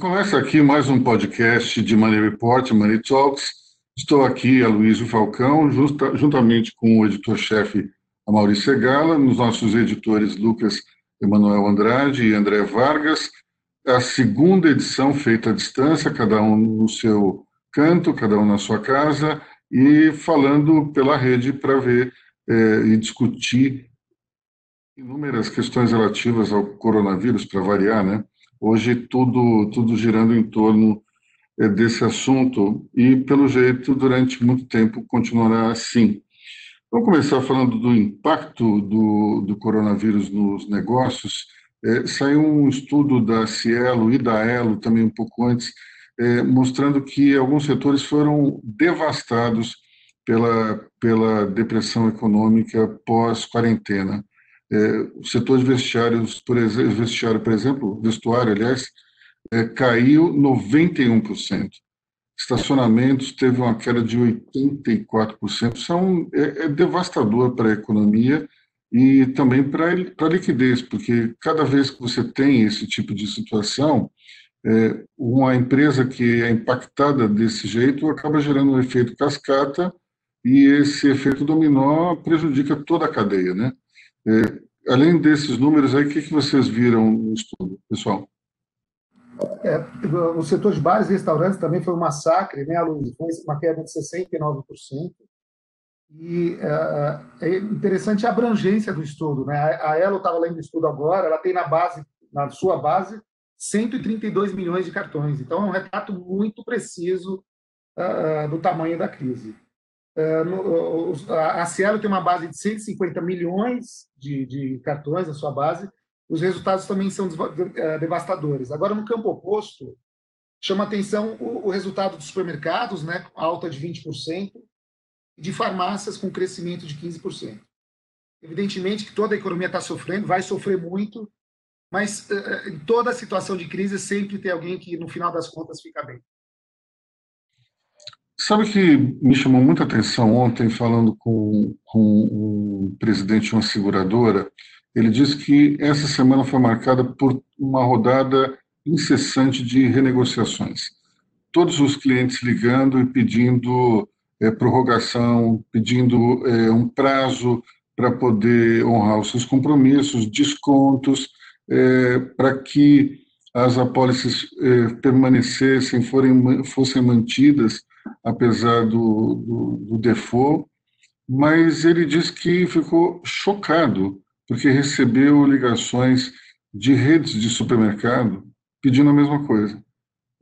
começa aqui mais um podcast de Money Report, Money Talks. Estou aqui, Aloysio Falcão, justa, juntamente com o editor-chefe Maurício Segala, nos nossos editores Lucas Emanuel Andrade e André Vargas. A segunda edição feita à distância, cada um no seu canto, cada um na sua casa, e falando pela rede para ver é, e discutir inúmeras questões relativas ao coronavírus, para variar, né? Hoje tudo, tudo girando em torno é, desse assunto e, pelo jeito, durante muito tempo continuará assim. Vamos começar falando do impacto do, do coronavírus nos negócios. É, saiu um estudo da Cielo e da Elo, também um pouco antes, é, mostrando que alguns setores foram devastados pela, pela depressão econômica pós-quarentena. É, o setor de vestiários, por exemplo, vestiário, por exemplo, vestuário, aliás, é, caiu 91%. Estacionamentos teve uma queda de 84%. São, é, é devastador para a economia e também para a liquidez, porque cada vez que você tem esse tipo de situação, é, uma empresa que é impactada desse jeito acaba gerando um efeito cascata e esse efeito dominó prejudica toda a cadeia, né? É, além desses números aí, o que, que vocês viram no estudo, pessoal? É, o setor de bares e restaurantes também foi um massacre, né, Luiz? Foi uma queda de 69%. E é, é interessante a abrangência do estudo, né? A Elo estava lendo o estudo agora, ela tem na base, na sua base, 132 milhões de cartões. Então, é um retrato muito preciso uh, do tamanho da crise. No, a Cielo tem uma base de 150 milhões de, de cartões na sua base, os resultados também são eh, devastadores. Agora, no campo oposto, chama atenção o, o resultado dos supermercados, né, alta de 20%, e de farmácias com crescimento de 15%. Evidentemente que toda a economia está sofrendo, vai sofrer muito, mas uh, em toda situação de crise sempre tem alguém que, no final das contas, fica bem. Sabe que me chamou muita atenção ontem, falando com, com o presidente de uma seguradora, ele disse que essa semana foi marcada por uma rodada incessante de renegociações. Todos os clientes ligando e pedindo é, prorrogação, pedindo é, um prazo para poder honrar os seus compromissos, descontos, é, para que as apólices é, permanecessem, forem, fossem mantidas, apesar do, do, do default. Mas ele disse que ficou chocado porque recebeu ligações de redes de supermercado pedindo a mesma coisa.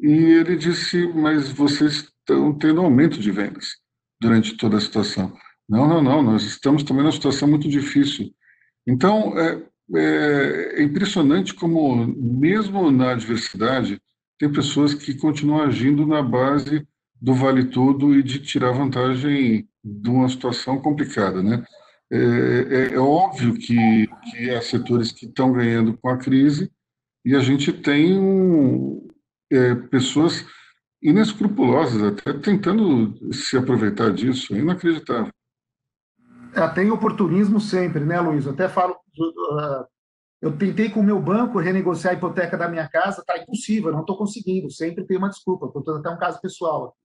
E ele disse: Mas vocês estão tendo aumento de vendas durante toda a situação. Não, não, não, nós estamos também numa situação muito difícil. Então, é, é, é impressionante como, mesmo na adversidade, tem pessoas que continuam agindo na base do vale tudo e de tirar vantagem de uma situação complicada, né? É, é, é óbvio que, que há setores que estão ganhando com a crise e a gente tem é, pessoas inescrupulosas até tentando se aproveitar disso, é inacreditável. É, tem oportunismo sempre, né, Luiz? Eu até falo, eu tentei com o meu banco renegociar a hipoteca da minha casa, tá impossível, não estou conseguindo, sempre tem uma desculpa, estou até um caso pessoal.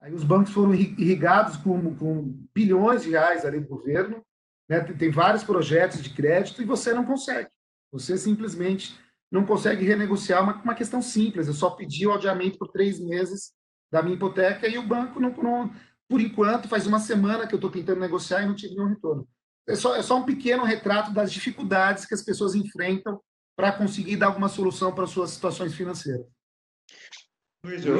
Aí os bancos foram irrigados com, com bilhões de reais ali do governo, né? tem, tem vários projetos de crédito e você não consegue. Você simplesmente não consegue renegociar uma, uma questão simples. Eu só pedi o adiamento por três meses da minha hipoteca e o banco, não, não por enquanto, faz uma semana que eu estou tentando negociar e não tive nenhum retorno. É só, é só um pequeno retrato das dificuldades que as pessoas enfrentam para conseguir dar alguma solução para suas situações financeiras.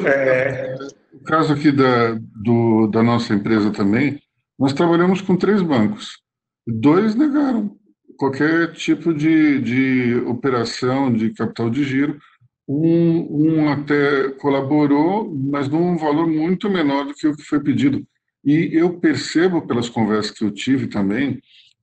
É... O caso aqui da, do, da nossa empresa também, nós trabalhamos com três bancos. Dois negaram qualquer tipo de, de operação de capital de giro. Um, um até colaborou, mas num valor muito menor do que o que foi pedido. E eu percebo pelas conversas que eu tive também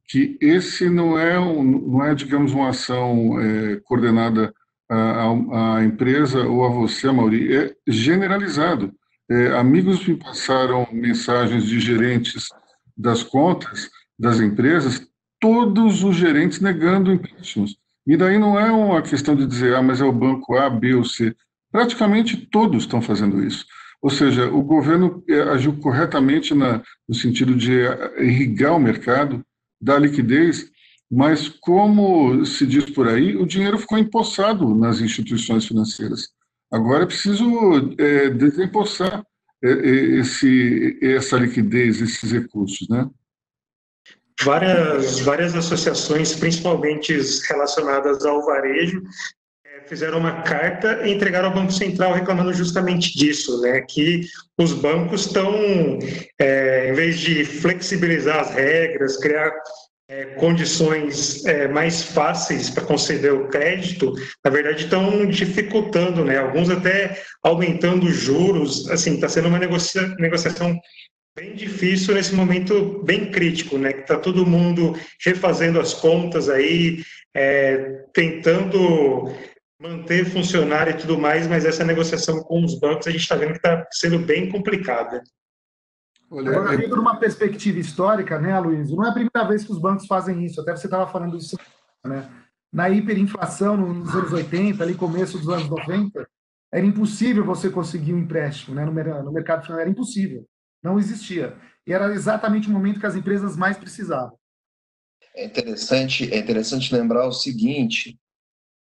que esse não é, um, não é digamos, uma ação é, coordenada à, empresa ou a você, Mauri, é generalizado. É, amigos me passaram mensagens de gerentes das contas das empresas, todos os gerentes negando empréstimos. E daí não é uma questão de dizer, ah, mas é o banco A, B ou C. praticamente todos estão fazendo isso. Ou seja, o governo eh, agiu corretamente na, no sentido de irrigar o mercado, dar liquidez, mas, como se diz por aí, o dinheiro ficou empossado nas instituições financeiras. Agora é preciso é, desempossar esse, essa liquidez, esses recursos, né? Várias, várias associações, principalmente relacionadas ao varejo, fizeram uma carta e entregaram ao Banco Central reclamando justamente disso, né? Que os bancos estão, é, em vez de flexibilizar as regras, criar é, condições é, mais fáceis para conceder o crédito, na verdade estão dificultando, né? Alguns até aumentando os juros. Assim, está sendo uma negocia negociação bem difícil nesse momento bem crítico, né? Que está todo mundo refazendo as contas aí, é, tentando manter funcionário e tudo mais, mas essa negociação com os bancos a gente está vendo que está sendo bem complicada. Olha, Agora, é- dentro de uma perspectiva histórica, né, Luiz? Não é a primeira vez que os bancos fazem isso, até você estava falando disso, né? Na hiperinflação nos anos 80, ali começo dos anos 90, era impossível você conseguir um empréstimo, né? No, mercado financeiro era impossível, não existia. E era exatamente o momento que as empresas mais precisavam. É interessante, é interessante lembrar o seguinte,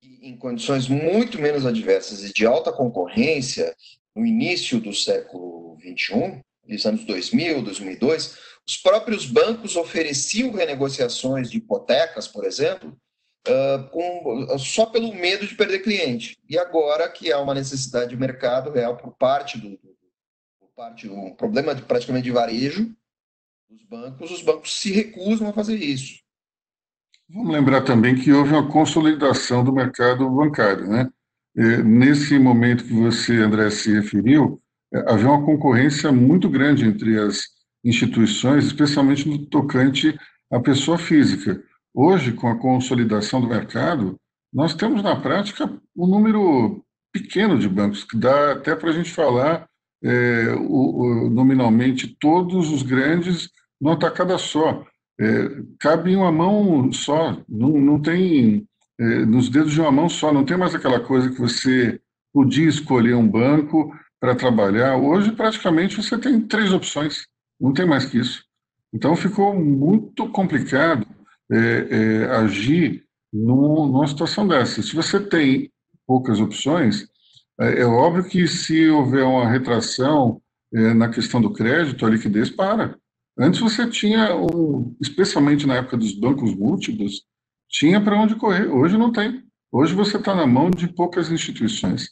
em condições muito menos adversas e de alta concorrência, no início do século 21, nos anos 2000, 2002, os próprios bancos ofereciam renegociações de hipotecas, por exemplo, uh, com, só pelo medo de perder cliente. E agora que há uma necessidade de mercado real por parte do, por parte do um problema de, praticamente de varejo dos bancos, os bancos se recusam a fazer isso. Vamos lembrar também que houve uma consolidação do mercado bancário, né? Nesse momento que você, André, se referiu, havia uma concorrência muito grande entre as instituições, especialmente no tocante à pessoa física. Hoje, com a consolidação do mercado, nós temos na prática um número pequeno de bancos, que dá até para a gente falar é, o, o, nominalmente todos os grandes numa tacada só é, cabe em uma mão só, não, não tem é, nos dedos de uma mão só, não tem mais aquela coisa que você podia escolher um banco para trabalhar. Hoje, praticamente, você tem três opções, não tem mais que isso. Então, ficou muito complicado é, é agir no, numa situação dessa. Se você tem poucas opções, é, é óbvio que se houver uma retração é, na questão do crédito, a liquidez para. Antes você tinha, um, especialmente na época dos bancos múltiplos, tinha para onde correr. Hoje não tem. Hoje você está na mão de poucas instituições.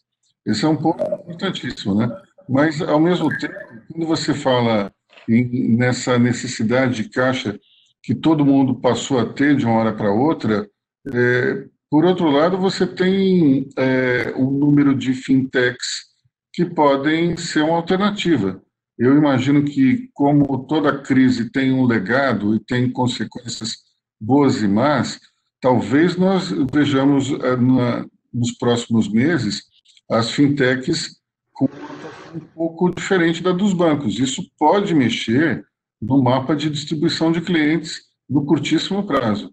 Esse é um ponto importantíssimo, né? Mas, ao mesmo tempo, quando você fala em, nessa necessidade de caixa que todo mundo passou a ter de uma hora para outra, é, por outro lado, você tem é, um número de fintechs que podem ser uma alternativa. Eu imagino que, como toda crise tem um legado e tem consequências boas e más, talvez nós vejamos eh, na, nos próximos meses as fintechs com um pouco diferente da dos bancos. Isso pode mexer no mapa de distribuição de clientes no curtíssimo prazo.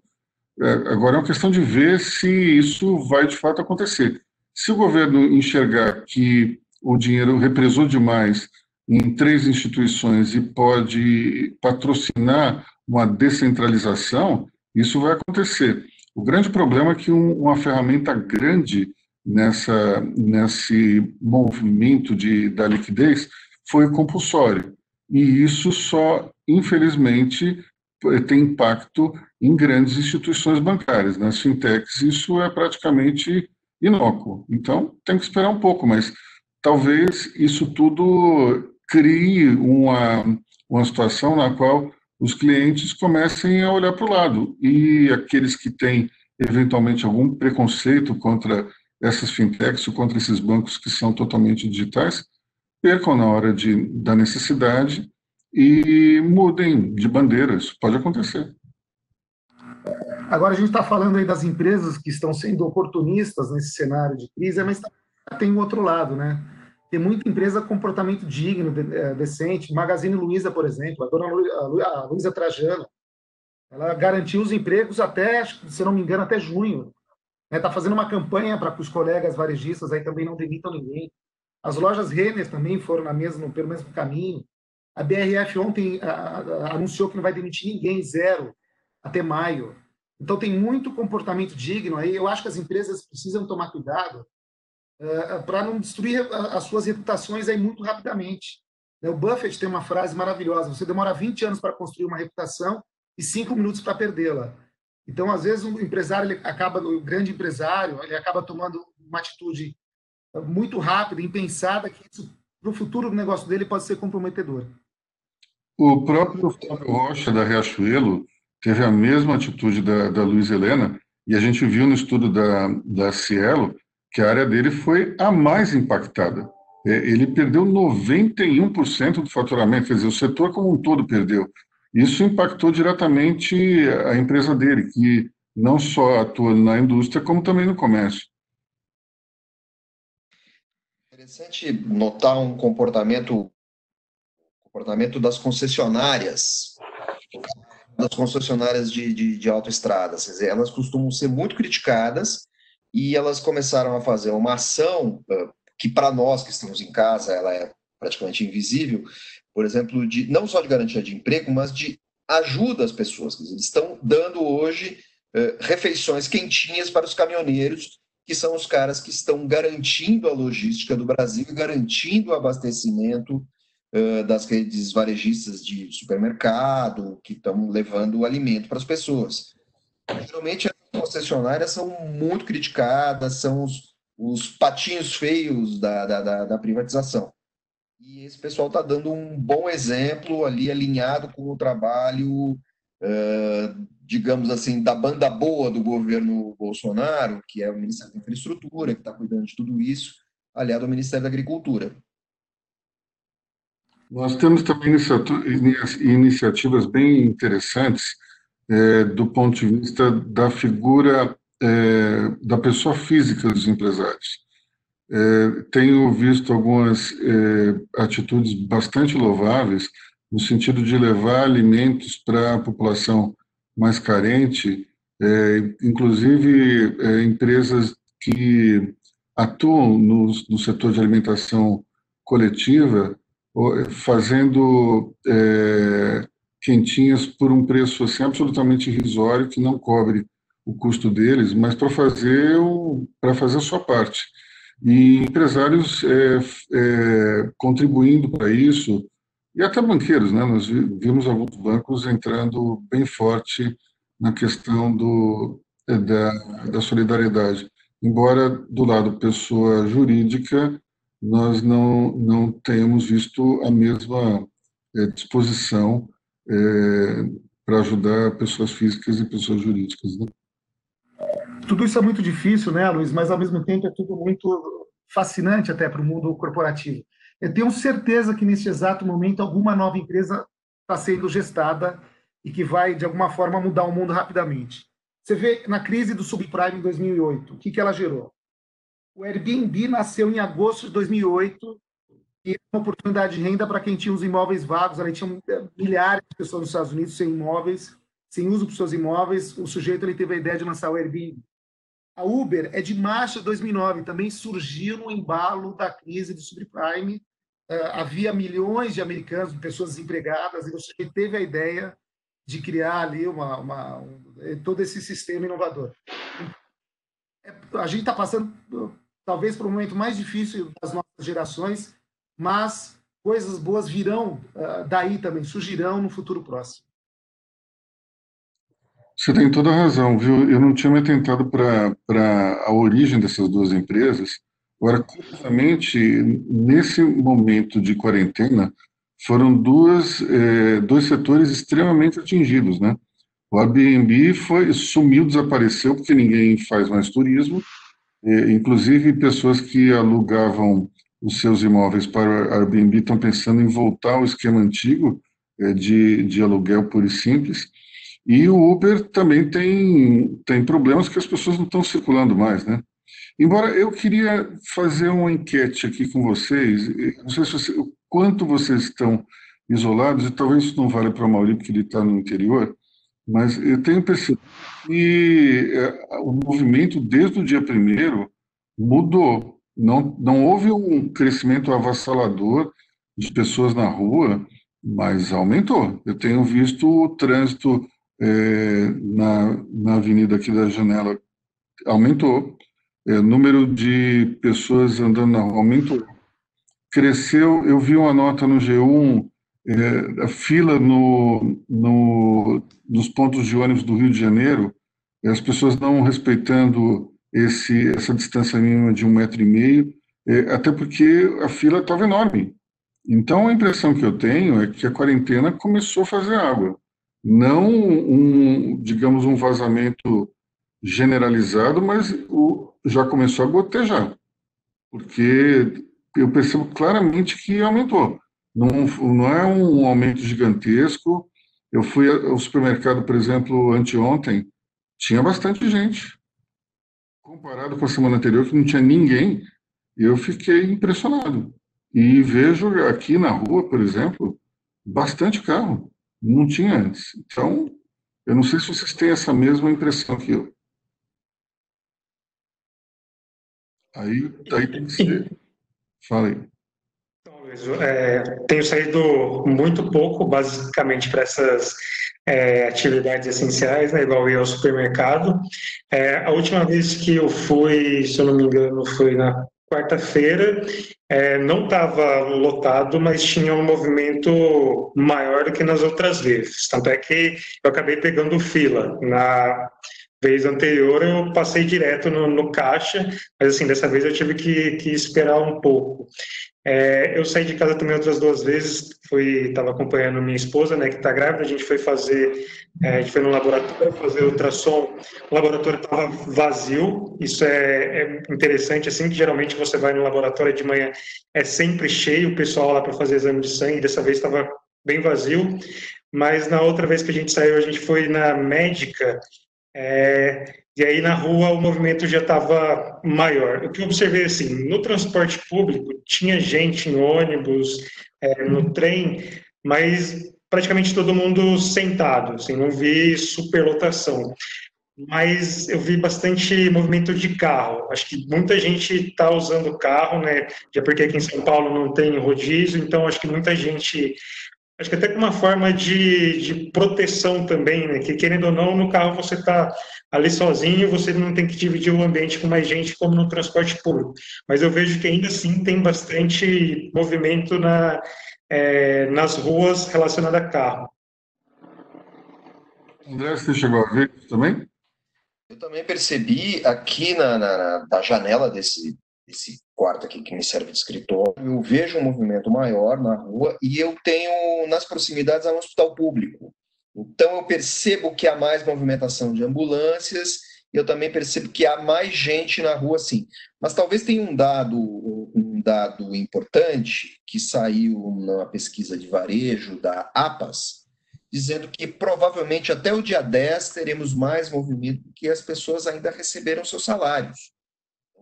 É, agora é uma questão de ver se isso vai de fato acontecer. Se o governo enxergar que o dinheiro represou demais em três instituições e pode patrocinar uma descentralização, isso vai acontecer. O grande problema é que um, uma ferramenta grande nessa, nesse movimento de, da liquidez foi compulsório. E isso só, infelizmente, tem impacto em grandes instituições bancárias. Nas fintechs, isso é praticamente inócuo. Então, tem que esperar um pouco, mas talvez isso tudo crie uma, uma situação na qual os clientes comecem a olhar para o lado e aqueles que têm eventualmente algum preconceito contra essas fintechs ou contra esses bancos que são totalmente digitais percam na hora de, da necessidade e mudem de bandeira. Isso pode acontecer. Agora a gente está falando aí das empresas que estão sendo oportunistas nesse cenário de crise, mas tem o outro lado, né? Tem muita empresa com comportamento digno, é, decente. Magazine Luiza, por exemplo, a dona Luiza Trajano, ela garantiu os empregos até, se não me engano, até junho. Está né? fazendo uma campanha para que os colegas varejistas aí também não demitam ninguém. As lojas Renner também foram na mesma, pelo mesmo caminho. A BRF ontem a, a, anunciou que não vai demitir ninguém, zero, até maio. Então tem muito comportamento digno aí. Eu acho que as empresas precisam tomar cuidado uh, para não destruir as suas reputações aí muito rapidamente. O Buffett tem uma frase maravilhosa: você demora 20 anos para construir uma reputação e 5 minutos para perdê-la. Então, às vezes, o empresário ele acaba, o grande empresário, ele acaba tomando uma atitude muito rápida, impensada, que para o futuro do negócio dele pode ser comprometedor. O próprio Flávio Rocha, da Riachuelo, teve a mesma atitude da, da Luiz Helena, e a gente viu no estudo da, da Cielo que a área dele foi a mais impactada. É, ele perdeu 91% do faturamento, quer dizer, o setor como um todo perdeu. Isso impactou diretamente a empresa dele, que não só atua na indústria, como também no comércio. Interessante notar um comportamento comportamento das concessionárias, das concessionárias de, de, de autoestradas. Elas costumam ser muito criticadas e elas começaram a fazer uma ação que para nós que estamos em casa ela é praticamente invisível, por exemplo, de não só de garantia de emprego, mas de ajuda às pessoas. Eles estão dando hoje uh, refeições quentinhas para os caminhoneiros, que são os caras que estão garantindo a logística do Brasil e garantindo o abastecimento uh, das redes varejistas de supermercado, que estão levando o alimento para as pessoas. Geralmente, as concessionárias são muito criticadas, são os, os patinhos feios da, da, da, da privatização. E esse pessoal está dando um bom exemplo ali, alinhado com o trabalho, uh, digamos assim, da banda boa do governo Bolsonaro, que é o Ministério da Infraestrutura, que está cuidando de tudo isso, aliado ao Ministério da Agricultura. Nós temos também iniciativas bem interessantes é, do ponto de vista da figura é, da pessoa física dos empresários. É, tenho visto algumas é, atitudes bastante louváveis no sentido de levar alimentos para a população mais carente, é, inclusive é, empresas que atuam no, no, setor de alimentação coletiva, fazendo é, quentinhas por um preço assim, absolutamente irrisório que não cobre o custo deles, mas para fazer para fazer a sua parte e empresários é, é, contribuindo para isso, e até banqueiros, né? Nós vimos alguns bancos entrando bem forte na questão do, é, da, da solidariedade. Embora do lado pessoa jurídica, nós não, não tenhamos visto a mesma é, disposição é, para ajudar pessoas físicas e pessoas jurídicas. Né? Tudo isso é muito difícil, né, Luiz? Mas ao mesmo tempo é tudo muito fascinante até para o mundo corporativo. Eu tenho certeza que neste exato momento alguma nova empresa está sendo gestada e que vai de alguma forma mudar o mundo rapidamente. Você vê na crise do subprime em 2008, o que, que ela gerou? O Airbnb nasceu em agosto de 2008 e uma oportunidade de renda para quem tinha os imóveis vagos. Ali tinha milhares de pessoas nos Estados Unidos sem imóveis, sem uso para seus imóveis. O sujeito ele teve a ideia de lançar o Airbnb. A Uber é de março de 2009, também surgiu no embalo da crise do subprime. Uh, havia milhões de americanos, de pessoas desempregadas, e você teve a ideia de criar ali uma, uma um, eh, todo esse sistema inovador. É, a gente está passando, talvez, por um momento mais difícil das nossas gerações, mas coisas boas virão uh, daí também, surgirão no futuro próximo. Você tem toda a razão, viu? Eu não tinha me atentado para a origem dessas duas empresas. Agora, curiosamente, nesse momento de quarentena, foram duas, é, dois setores extremamente atingidos, né? O Airbnb foi, sumiu, desapareceu, porque ninguém faz mais turismo, é, inclusive pessoas que alugavam os seus imóveis para o Airbnb estão pensando em voltar ao esquema antigo é, de, de aluguel puro e simples, e o Uber também tem, tem problemas que as pessoas não estão circulando mais, né? Embora eu queria fazer uma enquete aqui com vocês, não sei se você, o quanto vocês estão isolados, e talvez isso não vale para o Mauri, porque ele está no interior, mas eu tenho percebido que é, o movimento, desde o dia primeiro, mudou. Não, não houve um crescimento avassalador de pessoas na rua, mas aumentou. Eu tenho visto o trânsito é, na, na avenida aqui da Janela aumentou, é, número de pessoas andando na rua aumentou. Cresceu, eu vi uma nota no G1, é, a fila no, no, nos pontos de ônibus do Rio de Janeiro, as pessoas não respeitando esse, essa distância mínima de um metro e meio, é, até porque a fila estava enorme. Então, a impressão que eu tenho é que a quarentena começou a fazer água. Não, um, digamos, um vazamento generalizado, mas o, já começou a gotejar. Porque eu percebo claramente que aumentou. Não, não é um aumento gigantesco. Eu fui ao supermercado, por exemplo, anteontem, tinha bastante gente. Comparado com a semana anterior, que não tinha ninguém, eu fiquei impressionado. E vejo aqui na rua, por exemplo, bastante carro. Não tinha antes. Então, eu não sei se vocês têm essa mesma impressão que eu. Aí, tem que ser. Fala aí. Então, Luiz, é, tenho saído muito pouco, basicamente, para essas é, atividades essenciais, né, igual ir ao supermercado. É, a última vez que eu fui, se eu não me engano, foi na quarta-feira, é, não estava lotado, mas tinha um movimento maior do que nas outras vezes. Tanto é que eu acabei pegando fila. Na vez anterior eu passei direto no, no caixa, mas assim, dessa vez eu tive que, que esperar um pouco. É, eu saí de casa também outras duas vezes, fui, estava acompanhando minha esposa, né, que está grávida, a gente foi fazer, é, a gente foi no laboratório fazer ultrassom, o laboratório estava vazio, isso é, é, interessante, assim, que geralmente você vai no laboratório de manhã, é sempre cheio o pessoal lá para fazer exame de sangue, dessa vez estava bem vazio, mas na outra vez que a gente saiu, a gente foi na médica, é, e aí na rua o movimento já estava maior. O que eu observei assim, no transporte público tinha gente em ônibus, é, no trem, mas praticamente todo mundo sentado, assim, não vi superlotação. Mas eu vi bastante movimento de carro. Acho que muita gente está usando carro, né? Já porque aqui em São Paulo não tem rodízio, então acho que muita gente acho que até com uma forma de, de proteção também, né? Que querendo ou não, no carro você está ali sozinho, você não tem que dividir o ambiente com mais gente como no transporte público. Mas eu vejo que ainda assim tem bastante movimento na, é, nas ruas relacionado a carro. André, você chegou a ver isso também? Eu também percebi aqui na, na, na janela desse, desse quarto aqui que me serve de escritório, eu vejo um movimento maior na rua e eu tenho nas proximidades um hospital público. Então eu percebo que há mais movimentação de ambulâncias e eu também percebo que há mais gente na rua, sim. Mas talvez tenha um dado, um dado importante que saiu na pesquisa de varejo da APAS, dizendo que provavelmente até o dia 10 teremos mais movimento porque as pessoas ainda receberam seus salários.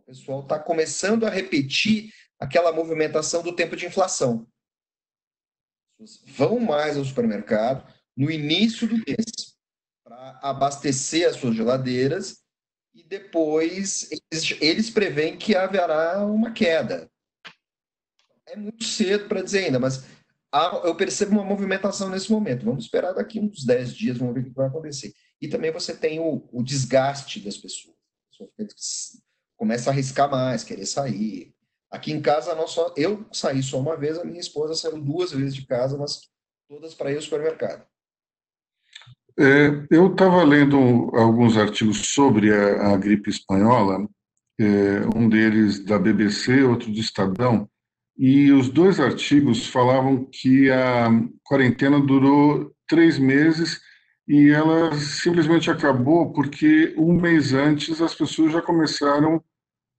Pessoal está começando a repetir aquela movimentação do tempo de inflação. Vão mais ao supermercado, no início do mês para abastecer as suas geladeiras e depois eles, eles preveem que haverá uma queda. É muito cedo para dizer ainda, mas há, eu percebo uma movimentação nesse momento. Vamos esperar daqui uns 10 dias, vamos ver o que vai acontecer. E também você tem o, o desgaste das pessoas. Começa a arriscar mais, querer sair. Aqui em casa, nós só, eu saí só uma vez, a minha esposa saiu duas vezes de casa, mas todas para ir ao supermercado. É, eu estava lendo alguns artigos sobre a, a gripe espanhola, é, um deles da BBC, outro do Estadão, e os dois artigos falavam que a quarentena durou três meses e ela simplesmente acabou porque um mês antes as pessoas já começaram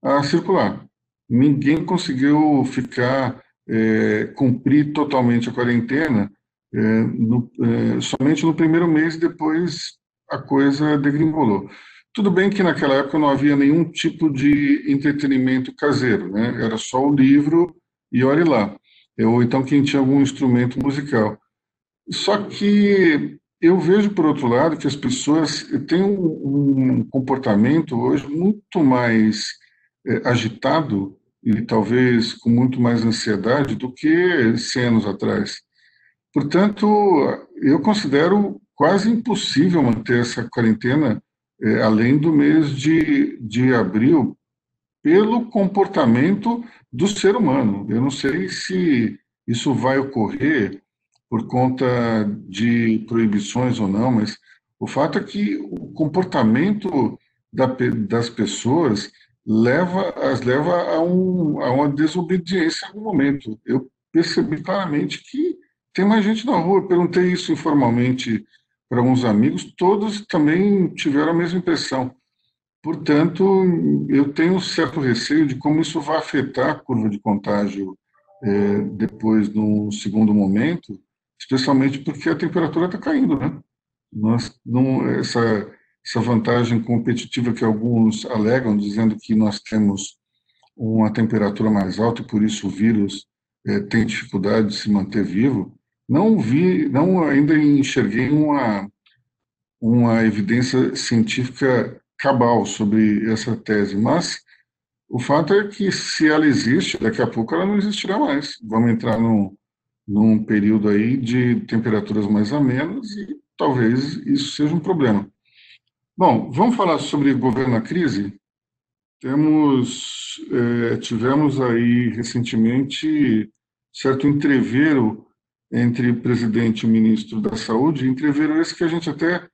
a circular. Ninguém conseguiu ficar, é, cumprir totalmente a quarentena é, no, é, somente no primeiro mês e depois a coisa degringolou. Tudo bem que naquela época não havia nenhum tipo de entretenimento caseiro, né? era só o livro e olhe lá. Ou então quem tinha algum instrumento musical. Só que eu vejo, por outro lado, que as pessoas têm um, comportamento hoje muito mais é, agitado e talvez com muito mais ansiedade do que 100 anos atrás. Portanto, eu considero quase impossível manter essa quarentena é, além do mês de, de abril, pelo comportamento do ser humano. Eu não sei se isso vai ocorrer por conta de proibições ou não, mas o fato é que o comportamento da, das pessoas leva as leva a, um, a uma desobediência em algum momento. Eu percebi claramente que tem mais gente na rua. Eu perguntei isso informalmente para alguns amigos, todos também tiveram a mesma impressão. Portanto, eu tenho um certo receio de como isso vai afetar a curva de contágio é, depois, no segundo momento, especialmente porque a temperatura está caindo, né? Nós, não, essa, essa vantagem competitiva que alguns alegam, dizendo que nós temos uma temperatura mais alta e por isso o vírus é, tem dificuldade de se manter vivo, não vi, não ainda enxerguei uma, uma evidência científica cabal sobre essa tese, mas o fato é que se ela existe, daqui a pouco ela não existirá mais. Vamos entrar num, num período aí de temperaturas mais amenas e talvez isso seja um problema. Bom, vamos falar sobre governo na crise? Temos, é, tivemos aí recentemente certo entreveiro entre presidente e ministro da Saúde, entreveram esse que a gente até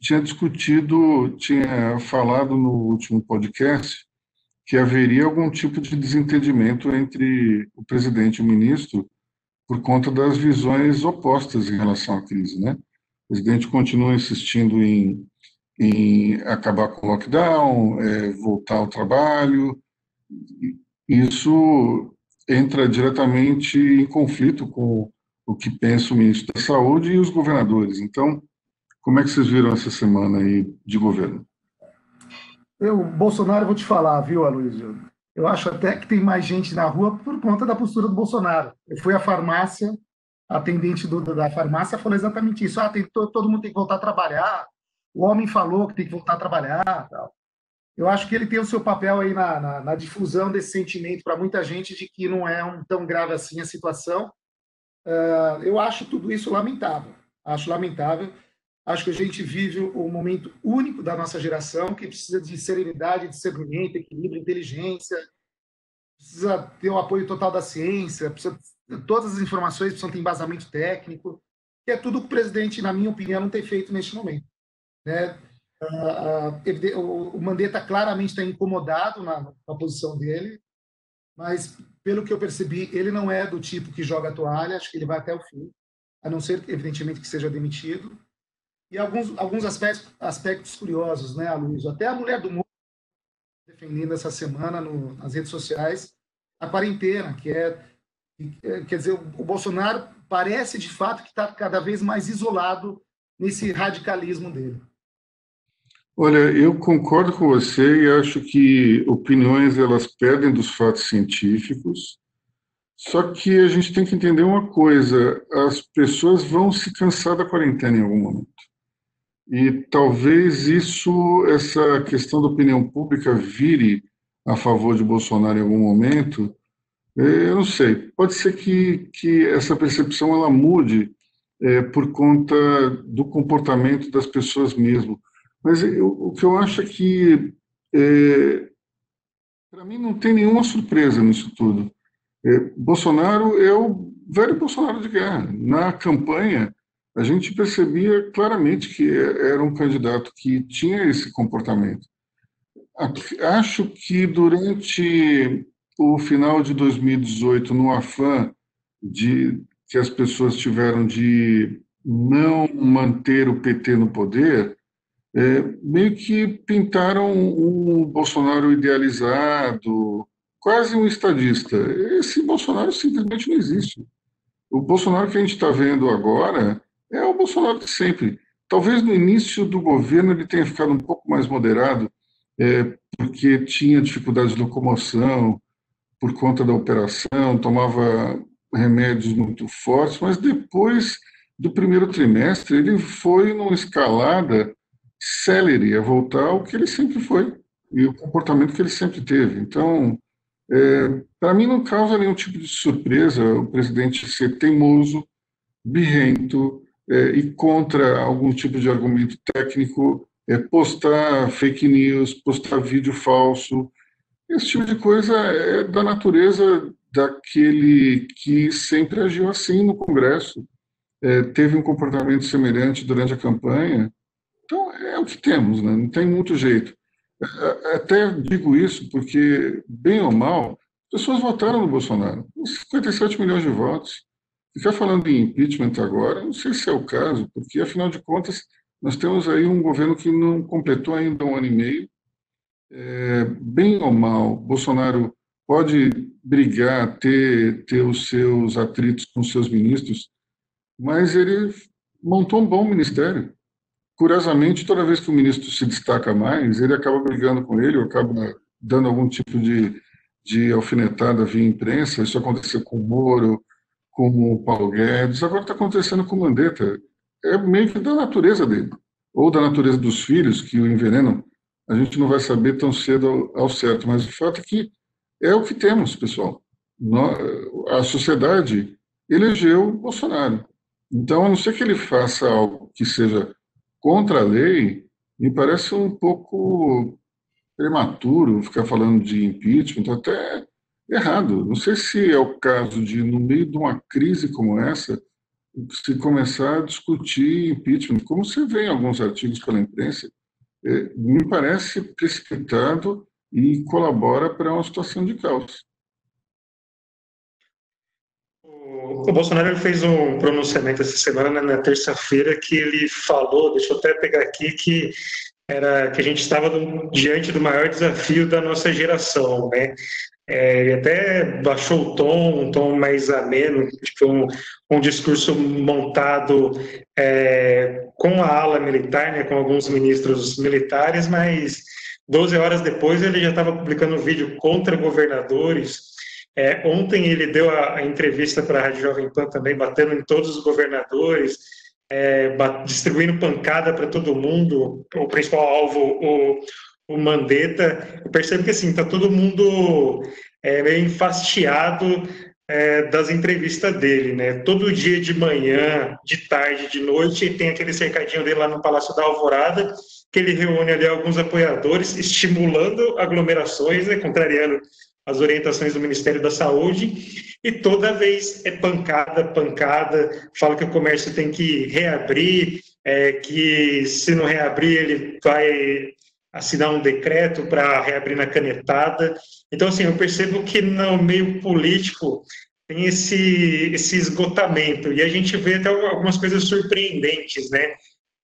tinha discutido, tinha falado no último podcast, que haveria algum tipo de desentendimento entre o presidente e o ministro por conta das visões opostas em relação à crise, né? O presidente continua insistindo em, em acabar com o lockdown, é, voltar ao trabalho. Isso entra diretamente em conflito com o que pensa o ministro da Saúde e os governadores. Então, como é que vocês viram essa semana aí de governo? Eu, Bolsonaro, vou te falar, viu, Aloysio? Eu acho até que tem mais gente na rua por conta da postura do Bolsonaro. Eu fui à farmácia, a atendente do, da farmácia falou exatamente isso. Ah, tem, todo, todo mundo tem que voltar a trabalhar. O homem falou que tem que voltar a trabalhar. Tal. Eu acho que ele tem o seu papel aí na, na, na difusão desse sentimento para muita gente de que não é um, tão grave assim a situação Uh, eu acho tudo isso lamentável. Acho lamentável. Acho que a gente vive um momento único da nossa geração que precisa de serenidade, discernimento, equilíbrio, inteligência, precisa ter o apoio total da ciência, precisa, todas as informações precisam ter embasamento técnico, que é tudo que o presidente, na minha opinião, não tem feito neste momento. Né? Uh, uh, o Mandetta claramente está incomodado na, na posição dele, mas pelo que eu percebi, ele não é do tipo que joga a toalha, acho que ele vai até o fim, a não ser, evidentemente, que seja demitido. E alguns, alguns aspectos, aspectos curiosos, né, Aloysio? Até a mulher do mundo defendendo essa semana no, nas redes sociais a quarentena, que é, é quer dizer, o, o Bolsonaro parece de fato que está cada vez mais isolado nesse radicalismo dele. Olha, eu concordo com você e acho que opiniões elas perdem dos fatos científicos. Só que a gente tem que entender uma coisa: as pessoas vão se cansar da quarentena em algum momento. E talvez isso, essa questão da opinião pública vire a favor de Bolsonaro em algum momento. Eu não sei. Pode ser que, que essa percepção ela mude é, por conta do comportamento das pessoas mesmo. Mas eu, o que eu acho é que, é, para mim, não tem nenhuma surpresa nisso tudo. É, Bolsonaro é o velho Bolsonaro de guerra. Na campanha, a gente percebia claramente que era um candidato que tinha esse comportamento. Acho que durante o final de 2018, no afã de que as pessoas tiveram de não manter o PT no poder, é, meio que pintaram um Bolsonaro idealizado, quase um estadista. Esse Bolsonaro simplesmente não existe. O Bolsonaro que a gente está vendo agora é o Bolsonaro de sempre. Talvez no início do governo ele tenha ficado um pouco mais moderado, é, porque tinha dificuldade de locomoção por conta da operação, tomava remédios muito fortes, mas depois do primeiro trimestre, ele foi numa escalada célere a voltar ao que ele sempre foi e o comportamento que ele sempre teve. Então, é, para mim, não causa nenhum tipo de surpresa o presidente ser teimoso, birrento é, e contra algum tipo de argumento técnico, é, postar fake news, postar vídeo falso. Esse tipo de coisa é da natureza daquele que sempre agiu assim no Congresso, é, teve um comportamento semelhante durante a campanha. Então, é o que temos, né? não tem muito jeito. Até digo isso porque, bem ou mal, pessoas votaram no Bolsonaro. 57 milhões de votos. Ficar falando em impeachment agora, não sei se é o caso, porque, afinal de contas, nós temos aí um governo que não completou ainda um ano e meio. É, bem ou mal, Bolsonaro pode brigar, ter, ter os seus atritos com seus ministros, mas ele montou um bom ministério curiosamente, toda vez que o ministro se destaca mais, ele acaba brigando com ele, ou acaba dando algum tipo de, de alfinetada via imprensa. Isso aconteceu com o Moro, com o Paulo Guedes, agora está acontecendo com o Mandetta. É meio que da natureza dele, ou da natureza dos filhos que o envenenam. A gente não vai saber tão cedo ao, certo, mas o fato é que é o que temos, pessoal. A sociedade elegeu Bolsonaro. Então, a não ser que ele faça algo que seja contra a lei, me parece um pouco prematuro ficar falando de impeachment, até errado. Não sei se é o caso de, no meio de uma crise como essa, se começar a discutir impeachment, como você vê em alguns artigos pela imprensa, é, me parece precipitado e colabora para uma situação de caos. O Bolsonaro fez um pronunciamento essa semana, né, na terça-feira, que ele falou, deixa eu até pegar aqui, que era que a gente estava diante do maior desafio da nossa geração, né? É, ele até baixou o tom, um tom mais ameno, tipo um, um discurso montado é, com a ala militar, né, com alguns ministros militares, mas 12 horas depois ele já estava publicando vídeo contra governadores, é, ontem ele deu a, a entrevista para a Rádio Jovem Pan também, batendo em todos os governadores, é, distribuindo pancada para todo mundo, o principal alvo, o, o Mandetta. Eu percebo que assim, está todo mundo é, meio enfastiado é, das entrevistas dele, né? Todo dia de manhã, de tarde, de noite, tem aquele cercadinho dele lá no Palácio da Alvorada, que ele reúne ali alguns apoiadores, estimulando aglomerações, né, contrariando as orientações do Ministério da Saúde, e toda vez é pancada, pancada, fala que o comércio tem que reabrir, é, que se não reabrir ele vai assinar um decreto para reabrir na canetada. Então, assim, eu percebo que no meio político tem esse, esse esgotamento, e a gente vê até algumas coisas surpreendentes, né?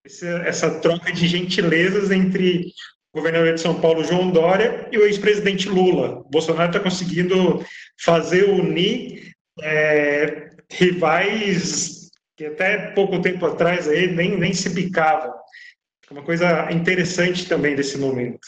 Essa, essa troca de gentilezas entre governador de São Paulo, João Dória, e o ex-presidente Lula. Bolsonaro está conseguindo fazer unir é, rivais que até pouco tempo atrás aí nem, nem se bicavam. Uma coisa interessante também desse momento.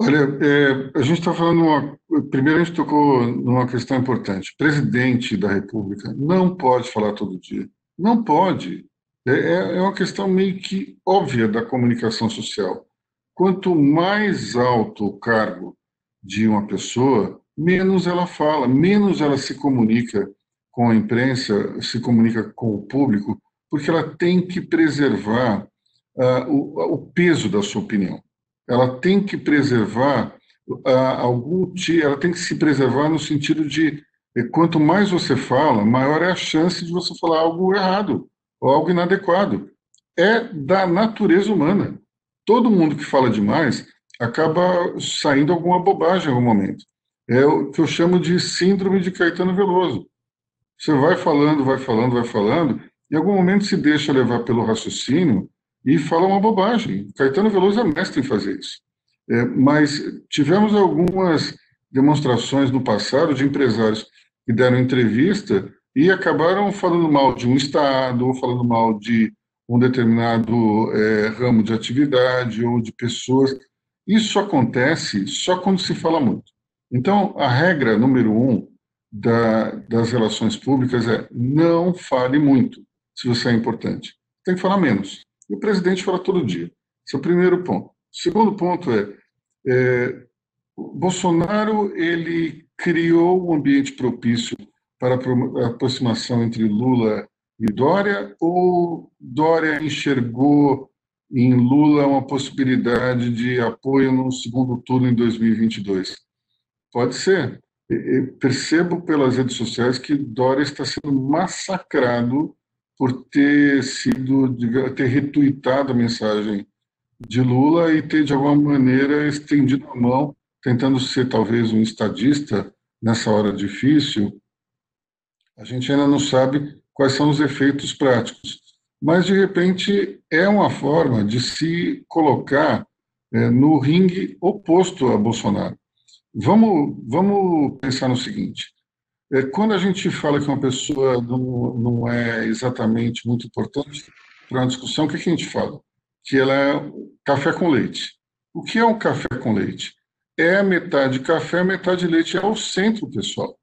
Olha, é, a gente está falando uma. Primeiro, a gente tocou numa questão importante. Presidente da República não pode falar todo dia. Não pode. É, é, é uma questão meio que óbvia da comunicação social. Quanto mais alto o cargo de uma pessoa, menos ela fala, menos ela se comunica com a imprensa, se comunica com o público, porque ela tem que preservar uh, o, o, peso da sua opinião. Ela tem que preservar uh, algum, ela tem que se preservar no sentido de eh, quanto mais você fala, maior é a chance de você falar algo errado ou algo inadequado. É da natureza humana. Todo mundo que fala demais acaba saindo alguma bobagem em algum momento. É o que eu chamo de síndrome de Caetano Veloso. Você vai falando, vai falando, vai falando, em algum momento se deixa levar pelo raciocínio e fala uma bobagem. Caetano Veloso é mestre em fazer isso. É, mas tivemos algumas demonstrações no passado de empresários que deram entrevista e acabaram falando mal de um Estado, ou falando mal de um determinado é, ramo de atividade ou de pessoas. Isso acontece só quando se fala muito. Então, a regra número um da, das relações públicas é não fale muito, se você é importante. Tem que falar menos. E o presidente fala todo dia. Esse é o primeiro ponto. O segundo ponto é, é Bolsonaro ele criou um ambiente propício para a aproximação entre Lula e Dória, ou Dória enxergou em Lula uma possibilidade de apoio no segundo turno em 2022? Pode ser. Eu percebo pelas redes sociais que Dória está sendo massacrado por ter sido, ter retuitado a mensagem de Lula e ter de alguma maneira estendido a mão, tentando ser talvez um estadista nessa hora difícil. A gente ainda não sabe quais são os efeitos práticos, mas de repente é uma forma de se colocar é, no ringue oposto a Bolsonaro. Vamos, vamos pensar no seguinte: quando a gente fala que uma pessoa não, não é exatamente muito importante para uma discussão, o que, que a gente fala? Que ela é café com leite. O que é um café com leite? É metade café, metade leite, é o centro, pessoal.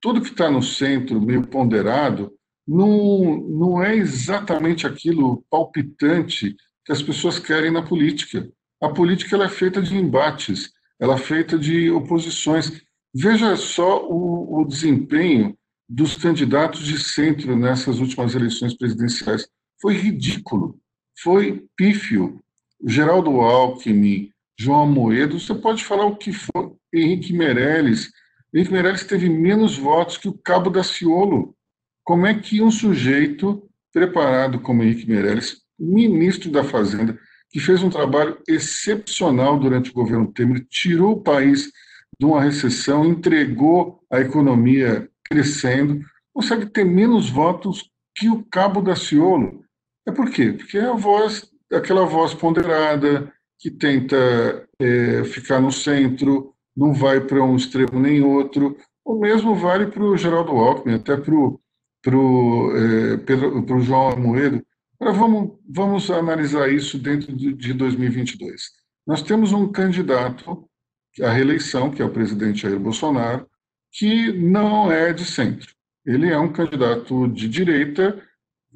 Tudo que está no centro, meio ponderado, não, não é exatamente aquilo palpitante que as pessoas querem na política. A política ela é feita de embates, ela é feita de oposições. Veja só o, o desempenho dos candidatos de centro nessas últimas eleições presidenciais. Foi ridículo, foi pífio. Geraldo Alckmin, João Moedo, você pode falar o que for, Henrique Meirelles. Henrique Meirelles teve menos votos que o Cabo da Ciolo. Como é que um sujeito preparado como Henrique Meirelles, ministro da Fazenda, que fez um trabalho excepcional durante o governo Temer, tirou o país de uma recessão, entregou a economia crescendo, consegue ter menos votos que o Cabo da Ciolo. É por quê? Porque é a voz, aquela voz ponderada, que tenta é, ficar no centro, não vai para um extremo nem outro. O mesmo vale para o Geraldo Alckmin, até para o é, João Amoedo. Agora vamos, vamos analisar isso dentro de, de 2022. Nós temos um candidato à reeleição, que é o presidente Jair Bolsonaro, que não é de centro. Ele é um candidato de direita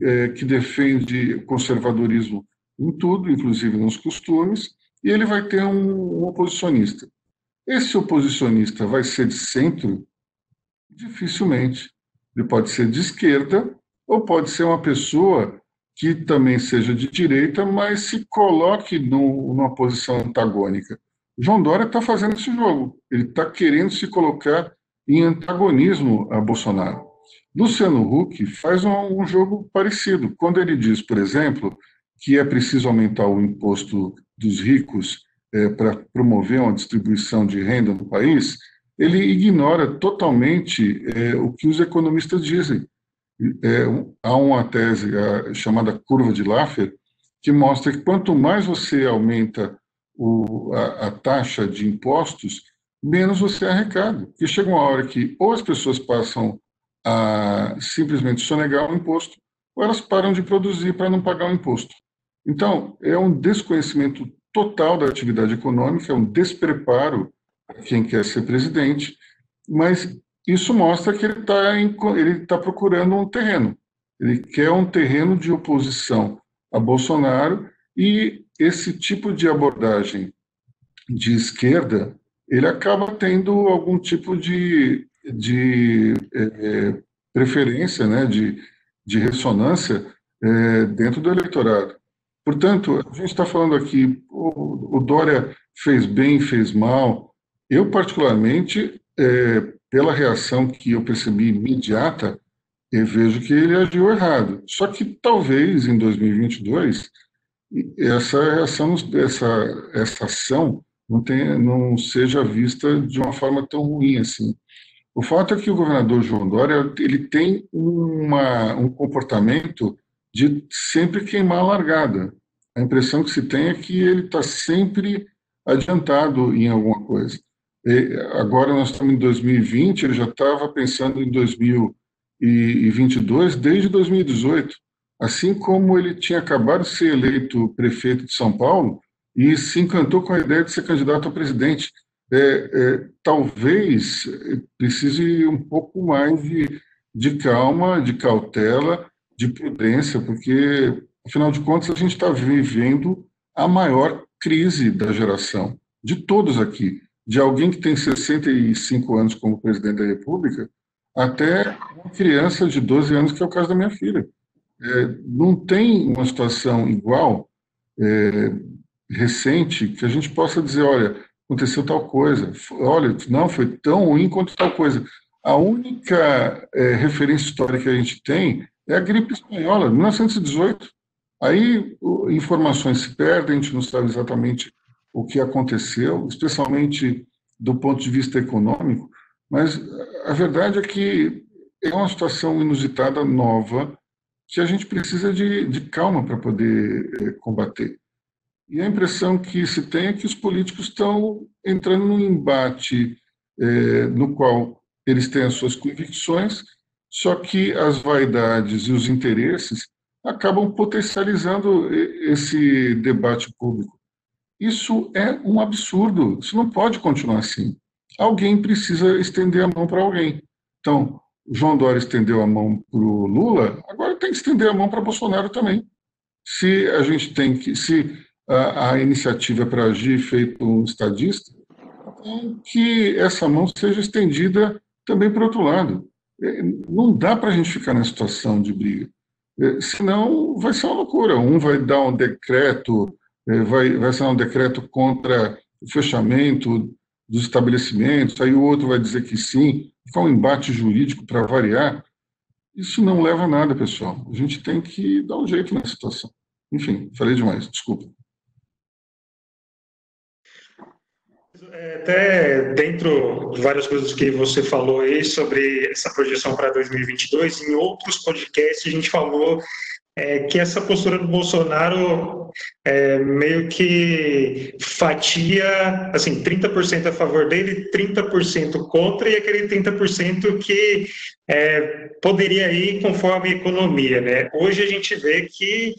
é, que defende conservadorismo em tudo, inclusive nos costumes, e ele vai ter um, um oposicionista. Esse oposicionista vai ser de centro? Dificilmente. Ele pode ser de esquerda ou pode ser uma pessoa que também seja de direita, mas se coloque no, numa posição antagônica. João Dória está fazendo esse jogo. Ele está querendo se colocar em antagonismo a Bolsonaro. Luciano Huck faz um, um jogo parecido. Quando ele diz, por exemplo, que é preciso aumentar o imposto dos ricos é, para promover uma distribuição de renda no país, ele ignora totalmente é, o que os economistas dizem. É, há uma tese a, chamada curva de Laffer que mostra que quanto mais você aumenta o, a, a, taxa de impostos, menos você arrecada. Porque chega uma hora que ou as pessoas passam a simplesmente sonegar o imposto, ou elas param de produzir para não pagar o imposto. Então, é um desconhecimento total da atividade econômica, é um despreparo para quem quer ser presidente, mas isso mostra que ele está ele tá procurando um terreno. Ele quer um terreno de oposição a Bolsonaro e esse tipo de abordagem de esquerda ele acaba tendo algum tipo de, de é, preferência, né, de, de ressonância é, dentro do eleitorado. Portanto, a gente está falando aqui, o, o, Dória fez bem, fez mal. Eu, particularmente, é, pela reação que eu percebi imediata, eu vejo que ele agiu errado. Só que talvez em 2022 essa reação, essa, essa ação não, tenha, não seja vista de uma forma tão ruim assim. O fato é que o governador João Dória ele tem uma, um comportamento de sempre queimar a largada. A impressão que se tem é que ele está sempre adiantado em alguma coisa. E agora nós estamos em 2020, ele já estava pensando em 2022 desde 2018. Assim como ele tinha acabado de ser eleito prefeito de São Paulo e se encantou com a ideia de ser candidato a presidente. é, é, talvez precise um pouco mais de, de calma, de cautela, de prudência, porque, afinal de contas, a gente está vivendo a maior crise da geração, de todos aqui, de alguém que tem 65 anos como presidente da República, até uma criança de 12 anos, que é o caso da minha filha. É, não tem uma situação igual, é, recente, que a gente possa dizer, olha, aconteceu tal coisa, olha, não, foi tão ruim quanto tal coisa. A única é, referência histórica que a gente tem é a gripe espanhola, 1918. Aí informações se perdem, a gente não sabe exatamente o que aconteceu, especialmente do ponto de vista econômico, mas a verdade é que é uma situação inusitada, nova, que a gente precisa de, de calma para poder é, combater. E a impressão que se tem é que os políticos estão entrando num embate é, no qual eles têm as suas convicções, só que as vaidades e os interesses acabam potencializando esse debate público. Isso é um absurdo, isso não pode continuar assim. Alguém precisa estender a mão para alguém. Então, João Dória estendeu a mão para o Lula, agora tem que estender a mão para Bolsonaro também. Se a gente tem que, se a, a iniciativa para agir feito um estadista, tem que essa mão seja estendida também para o outro lado. É, não dá para a gente ficar na situação de briga. É, senão vai ser uma loucura. Um vai dar um decreto é, vai, vai ser um decreto contra o fechamento dos estabelecimentos, aí o outro vai dizer que sim, ficar um embate jurídico para variar. Isso não leva a nada, pessoal. A gente tem que dar um jeito na situação. Enfim, falei demais, desculpa. É, até dentro de várias coisas que você falou aí sobre essa projeção para 2022, em outros podcasts a gente falou é que essa postura do Bolsonaro é meio que fatia, assim, 30% a favor dele, 30% contra, e aquele 30% que é, poderia ir conforme a economia, né? Hoje a gente vê que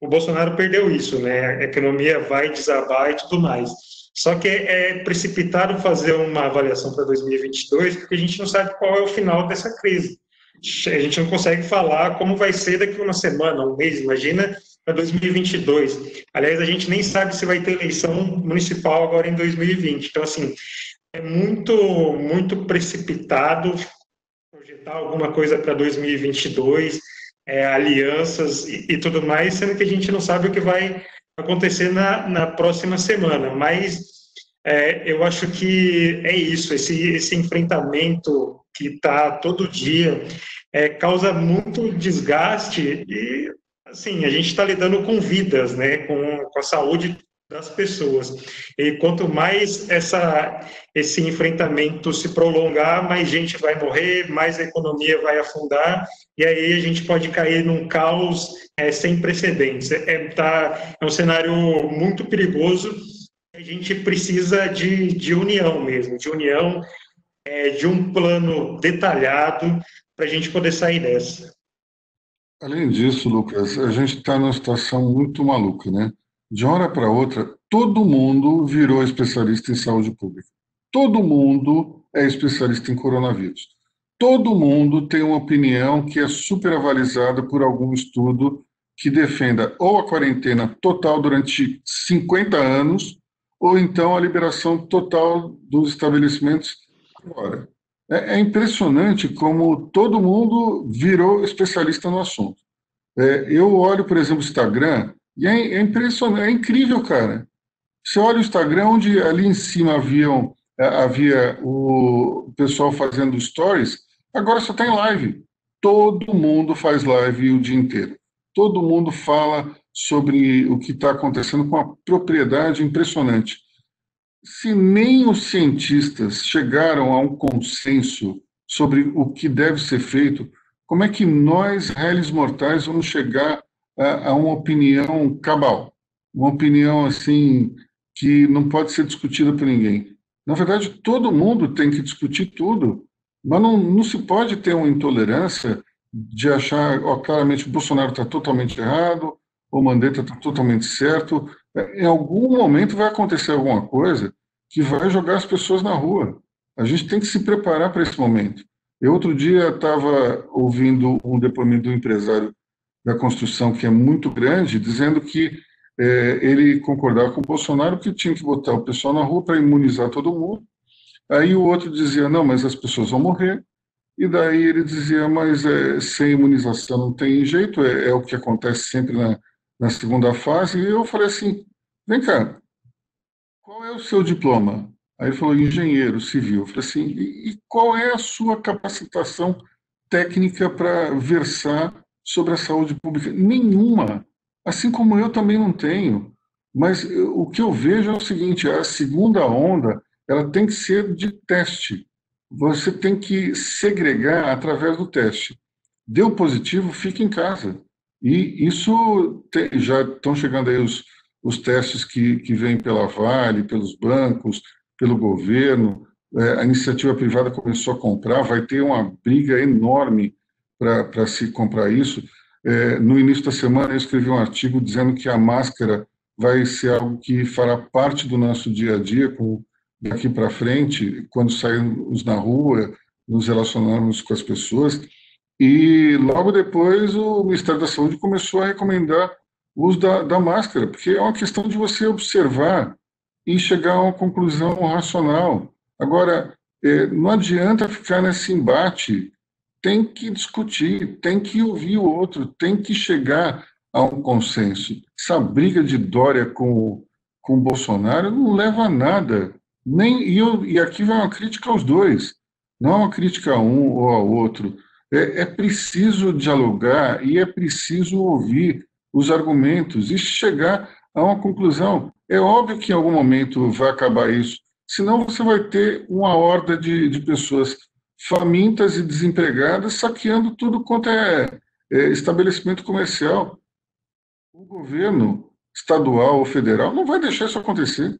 o Bolsonaro perdeu isso, né? A economia vai desabar e tudo mais. Só que é precipitado fazer uma avaliação para 2022, porque a gente não sabe qual é o final dessa crise a gente não consegue falar como vai ser daqui uma semana, um mês, imagina para 2022. Aliás, a gente nem sabe se vai ter eleição municipal agora em 2020. Então, assim, é muito, muito precipitado projetar alguma coisa para 2022, é, alianças e, e, tudo mais, sendo que a gente não sabe o que vai acontecer na, na próxima semana. Mas é, eu acho que é isso, esse, esse enfrentamento que está todo dia, é, causa muito desgaste e, assim, a gente está lidando com vidas, né, com, com a saúde das pessoas. E quanto mais essa, esse enfrentamento se prolongar, mais gente vai morrer, mais a economia vai afundar, e aí a gente pode cair num caos é, sem precedentes. É, tá, é um cenário muito perigoso. A gente precisa de, de união mesmo, de união é, de um plano detalhado para a gente poder sair dessa. Além disso, Lucas, a gente está numa situação muito maluca, né? De uma hora para outra, todo mundo virou especialista em saúde pública. Todo mundo é especialista em coronavírus. Todo mundo tem uma opinião que é super avalizada por algum estudo que defenda ou a quarentena total durante 50 anos, ou então a liberação total dos estabelecimentos agora. É, é, impressionante como todo mundo virou especialista no assunto. É, eu olho, por exemplo, o Instagram e é, é impressionante, é incrível, cara. Você olha o Instagram, onde ali em cima haviam, é, havia o pessoal fazendo stories, agora só tem live. Todo mundo faz live o dia inteiro. Todo mundo fala sobre o que está acontecendo com uma propriedade impressionante se nem os cientistas chegaram a um consenso sobre o que deve ser feito, como é que nós, réis mortais, vamos chegar a, a, uma opinião cabal? Uma opinião assim que não pode ser discutida por ninguém. Na verdade, todo mundo tem que discutir tudo, mas não, não se pode ter uma intolerância de achar, ó, claramente, Bolsonaro está totalmente errado, o Mandetta está totalmente certo. Em algum momento vai acontecer alguma coisa que vai jogar as pessoas na rua. A gente tem que se preparar para esse momento. Eu, outro dia, estava ouvindo um depoimento do empresário da construção, que é muito grande, dizendo que é, ele concordava com o Bolsonaro que tinha que botar o pessoal na rua para imunizar todo mundo. Aí o outro dizia, não, mas as pessoas vão morrer. E daí ele dizia, mas é, sem imunização não tem jeito, é, é o que acontece sempre na, na segunda fase. E eu falei assim, vem cá, qual é o seu diploma? Aí ele falou, engenheiro civil. Eu falei assim, e, e qual é a sua capacitação técnica para versar sobre a saúde pública? Nenhuma. Assim como eu também não tenho. Mas o que eu vejo é o seguinte, a segunda onda, ela tem que ser de teste. Você tem que segregar através do teste. Deu positivo, fica em casa. E isso tem, já estão chegando aí os, os testes que, que vêm pela Vale, pelos bancos, pelo governo. É, a iniciativa privada começou a comprar, vai ter uma briga enorme para se comprar isso. É, no início da semana, eu escrevi um artigo dizendo que a máscara vai ser algo que fará parte do nosso dia a dia, com, daqui para frente, quando sairmos na rua, nos relacionarmos com as pessoas. E logo depois, o Ministério da Saúde começou a recomendar o uso da, da máscara, porque é uma questão de você observar e chegar a uma conclusão racional. Agora, é, não adianta ficar nesse embate tem que discutir, tem que ouvir o outro, tem que chegar a um consenso. Essa briga de Dória com, com Bolsonaro não leva a nada. Nem, e, eu, e aqui vai uma crítica aos dois, não é uma crítica a um ou ao outro. É, é preciso dialogar e é preciso ouvir os argumentos e chegar a uma conclusão. É óbvio que em algum momento vai acabar isso, senão você vai ter uma horda de, de pessoas famintas e desempregadas saqueando tudo quanto é, é estabelecimento comercial. O governo estadual ou federal não vai deixar isso acontecer.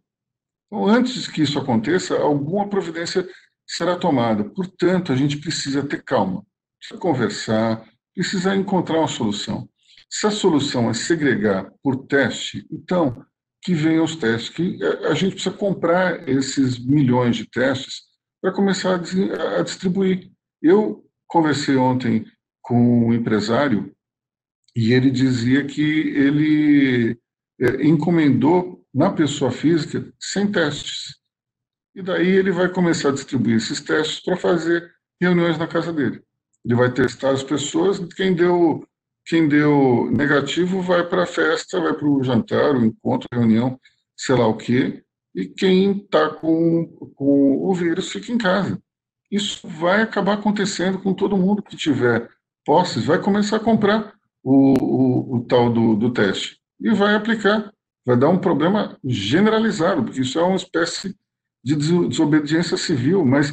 Então, antes que isso aconteça, alguma providência será tomada. Portanto, a gente precisa ter calma, precisa conversar, precisa encontrar uma solução. Se a solução é segregar por teste, então que venham os testes, que a gente precisa comprar esses milhões de testes para começar a, distribuir. Eu conversei ontem com um empresário e ele dizia que ele é, encomendou na pessoa física 100 testes. E daí ele vai começar a distribuir esses testes para fazer reuniões na casa dele. Ele vai testar as pessoas, quem deu quem deu negativo vai para a festa, vai para o jantar, o encontro, reunião, sei lá o quê, e quem está com, com o vírus fica em casa. Isso vai acabar acontecendo com todo mundo que tiver posses, vai começar a comprar o, o, o tal do, do teste e vai aplicar. Vai dar um problema generalizado, porque isso é uma espécie de desobediência civil, mas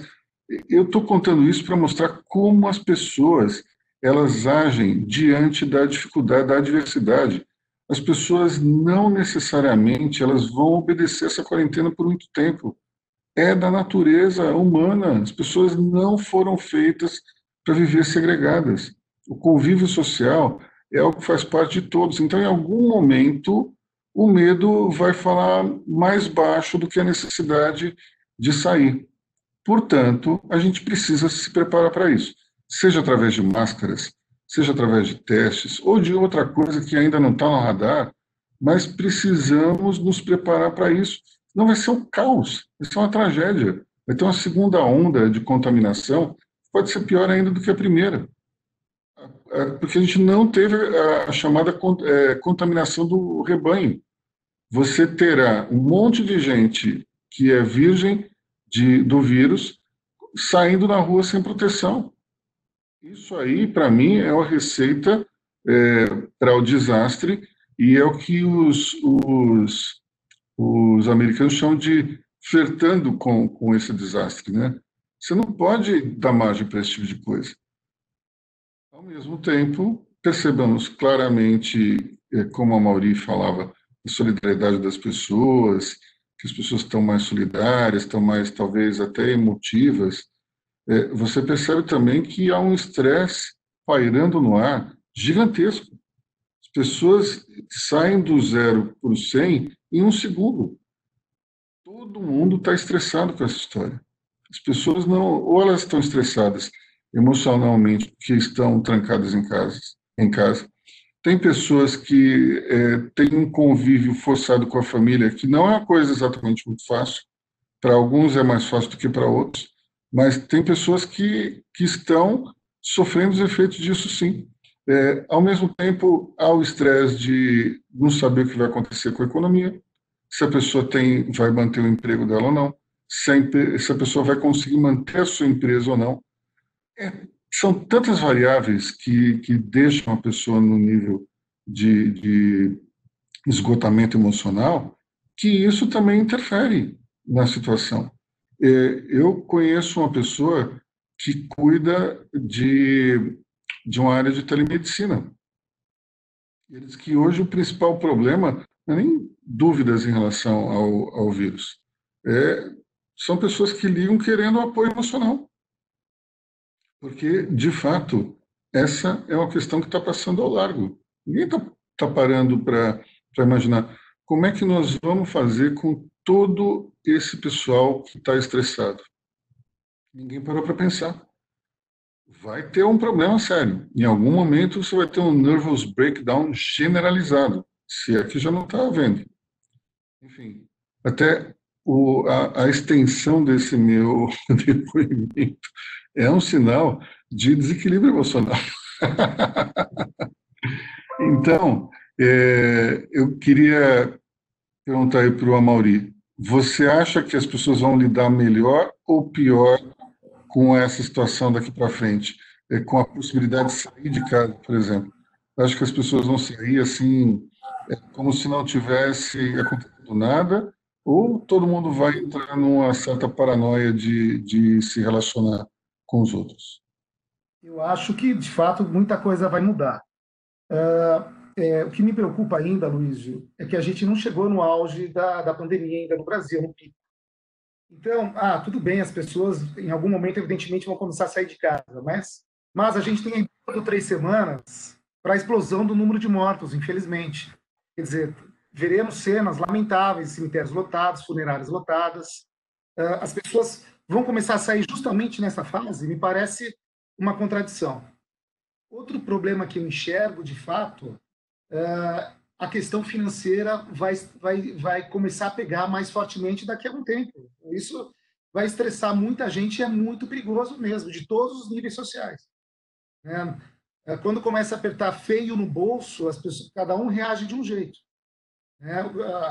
eu estou contando isso para mostrar como as pessoas elas agem diante da dificuldade, da adversidade as pessoas não necessariamente elas vão obedecer essa quarentena por muito tempo. É da natureza humana. As pessoas não foram feitas para viver segregadas. O convívio social é algo que faz parte de todos. Então, em algum momento, o medo vai falar mais baixo do que a necessidade de sair. Portanto, a gente precisa se preparar para isso, seja através de máscaras, seja através de testes ou de outra coisa que ainda não está no radar, mas precisamos nos preparar para isso. Não vai ser um caos, vai ser uma tragédia. Vai ter uma segunda onda de contaminação, pode ser pior ainda do que a primeira. É, porque a gente não teve a chamada é, contaminação do rebanho. Você terá um monte de gente que é virgem de, do vírus saindo na rua sem proteção. Isso aí, para mim, é uma receita é, para o desastre e é o que os, os, os americanos chamam de flertando com, com esse desastre. Né? Você não pode dar margem para esse tipo de coisa. Ao mesmo tempo, percebamos claramente, é, como a Mauri falava, a solidariedade das pessoas, que as pessoas estão mais solidárias, estão mais, talvez, até emotivas, é, você percebe também que há um estresse pairando no ar gigantesco. As pessoas saem do zero para o 100 em um segundo. Todo mundo está estressado com essa história. As pessoas não, ou elas estão estressadas emocionalmente porque estão trancadas em casa, em casa. Tem pessoas que é, têm um convívio forçado com a família, que não é uma coisa exatamente muito fácil. Para alguns é mais fácil do que para outros, mas tem pessoas que, que estão sofrendo os efeitos disso sim. É, ao mesmo tempo, há o estresse de não saber o que vai acontecer com a economia, se a pessoa tem, vai manter o emprego dela ou não, se a, se a pessoa vai conseguir manter a sua empresa ou não. É, são tantas variáveis que, que deixam a pessoa no nível de, de esgotamento emocional que isso também interfere na situação. É, eu conheço uma pessoa que cuida de de uma área de telemedicina. Ele diz que hoje o principal problema não é nem dúvidas em relação ao, ao vírus. É, são pessoas que ligam querendo apoio emocional. Porque, de fato, essa é uma questão que está passando ao largo. Ninguém está tá parando para imaginar como é que nós vamos fazer com todo esse pessoal que está estressado. Ninguém parou para pensar vai ter um problema sério. Em algum momento você vai ter um nervous breakdown generalizado, se é que já não está havendo. Enfim, até o, a, a, extensão desse meu depoimento é um sinal de desequilíbrio emocional. então, é, eu queria perguntar aí para o Amauri, você acha que as pessoas vão lidar melhor ou pior com essa situação daqui para frente, é, com a possibilidade de sair de casa, por exemplo. Acho que as pessoas vão sair assim, é, como se não tivesse acontecido nada, ou todo mundo vai entrar numa certa paranoia de, de se relacionar com os outros? Eu acho que, de fato, muita coisa vai mudar. Uh, é, o que me preocupa ainda, Luiz, é que a gente não chegou no auge da, da pandemia ainda no Brasil, no pico. Então, ah, tudo bem, as pessoas em algum momento, evidentemente, vão começar a sair de casa, mas, mas a gente tem aí três semanas para a explosão do número de mortos, infelizmente. Quer dizer, veremos cenas lamentáveis, cemitérios lotados, funerárias lotadas. Uh, as pessoas vão começar a sair justamente nessa fase, me parece uma contradição. Outro problema que eu enxergo, de fato, uh, a questão financeira vai, vai, vai começar a pegar mais fortemente daqui a um tempo. Isso vai estressar muita gente e é muito perigoso mesmo, de todos os níveis sociais. Né? É, quando começa a apertar feio no bolso, as pessoas, cada um reage de um jeito. Né?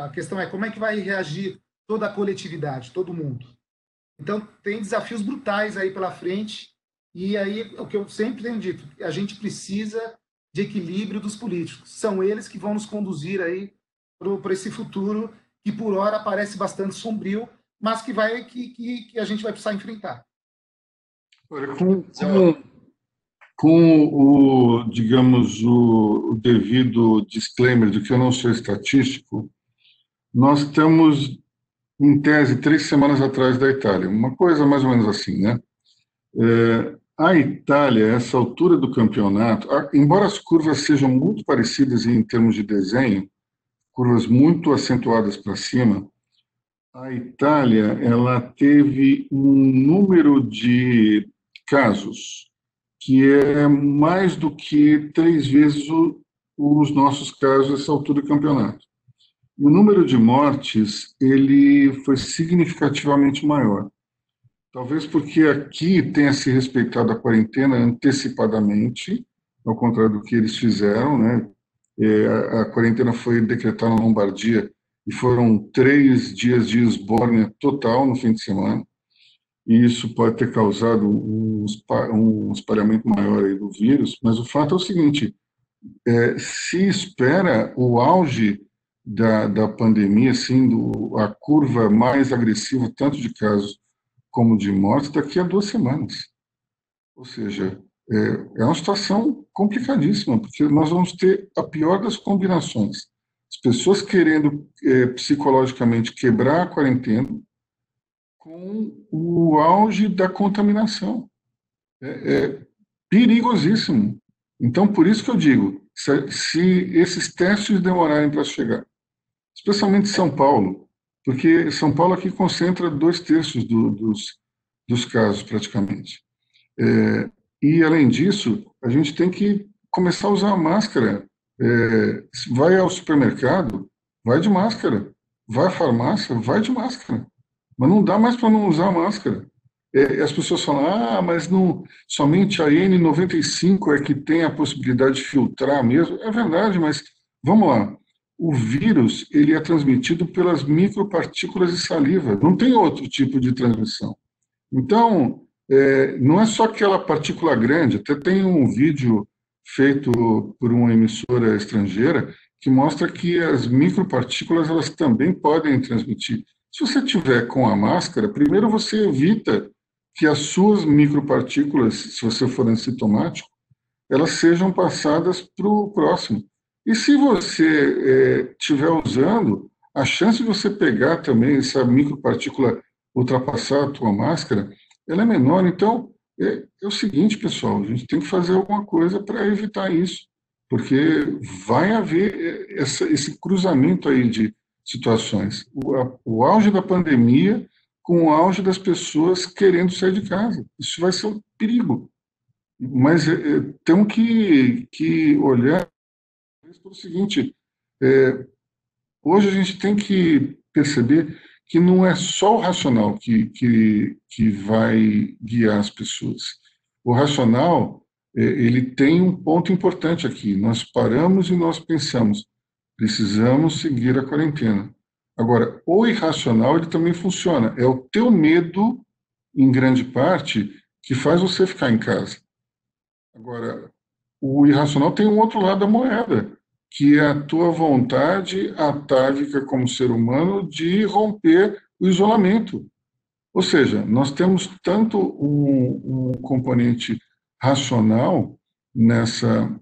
A questão é como é que vai reagir toda a coletividade, todo mundo. Então, tem desafios brutais aí pela frente, e aí, o que eu sempre tenho dito, a gente precisa de equilíbrio dos políticos. São eles que vão nos conduzir aí para esse futuro que por hora parece bastante sombrio, mas que vai que, que, que a gente vai precisar enfrentar. Com, com, com o, digamos, o, o, devido disclaimer de que eu não sou estatístico, nós estamos, em tese, três semanas atrás da Itália, uma coisa mais ou menos assim, né? É, a Itália, essa altura do campeonato, embora as curvas sejam muito parecidas em termos de desenho, curvas muito acentuadas para cima, a Itália ela teve um número de casos que é mais do que três vezes o, os nossos casos essa altura do campeonato. O número de mortes ele foi significativamente maior. Talvez porque aqui tenha se respeitado a quarentena antecipadamente, ao contrário do que eles fizeram, né? É, a quarentena foi decretada na Lombardia e foram três dias de esbórnia total no fim de semana. E isso pode ter causado um, um espalhamento maior aí do vírus, mas o fato é o seguinte: é, se espera o auge da, da pandemia, assim, do, a curva mais agressiva, tanto de casos como de morte daqui a duas semanas. Ou seja, é, é uma situação complicadíssima, porque nós vamos ter a pior das combinações. As pessoas querendo é, psicologicamente quebrar a quarentena com o auge da contaminação. É, é perigosíssimo. Então, por isso que eu digo, se, se esses testes demorarem para chegar, especialmente São Paulo, porque São Paulo aqui concentra dois terços do, dos, dos casos, praticamente. É, e, além disso, a gente tem que começar a usar máscara. É, vai ao supermercado, vai de máscara. Vai à farmácia, vai de máscara. Mas não dá mais para não usar máscara. É, as pessoas falam, ah, mas não, somente a N95 é que tem a possibilidade de filtrar mesmo. É verdade, mas vamos lá. O vírus ele é transmitido pelas micropartículas de saliva. Não tem outro tipo de transmissão. Então, é, não é só aquela partícula grande. Até tem um vídeo feito por uma emissora estrangeira que mostra que as micropartículas elas também podem transmitir. Se você tiver com a máscara, primeiro você evita que as suas micropartículas, se você for assintomático, elas sejam passadas para o próximo. E se você estiver é, usando, a chance de você pegar também essa micropartícula ultrapassar a tua máscara, ela é menor. Então, é, é o seguinte, pessoal, a gente tem que fazer alguma coisa para evitar isso porque vai haver essa, esse cruzamento aí de situações. O, a, o auge da pandemia com o auge das pessoas querendo sair de casa. Isso vai ser um perigo. Mas é temos que, que olhar para o seguinte: é, hoje a gente tem que perceber que não é só o racional que, que, que vai guiar as pessoas. O racional é, ele tem um ponto importante aqui. Nós paramos e nós pensamos, precisamos seguir a quarentena. Agora, o irracional ele também funciona. É o teu medo, em grande parte, que faz você ficar em casa. Agora, o irracional tem um outro lado da moeda, que é a tua vontade atávica como ser humano de romper o isolamento. Ou seja, nós temos tanto um, um componente racional nessa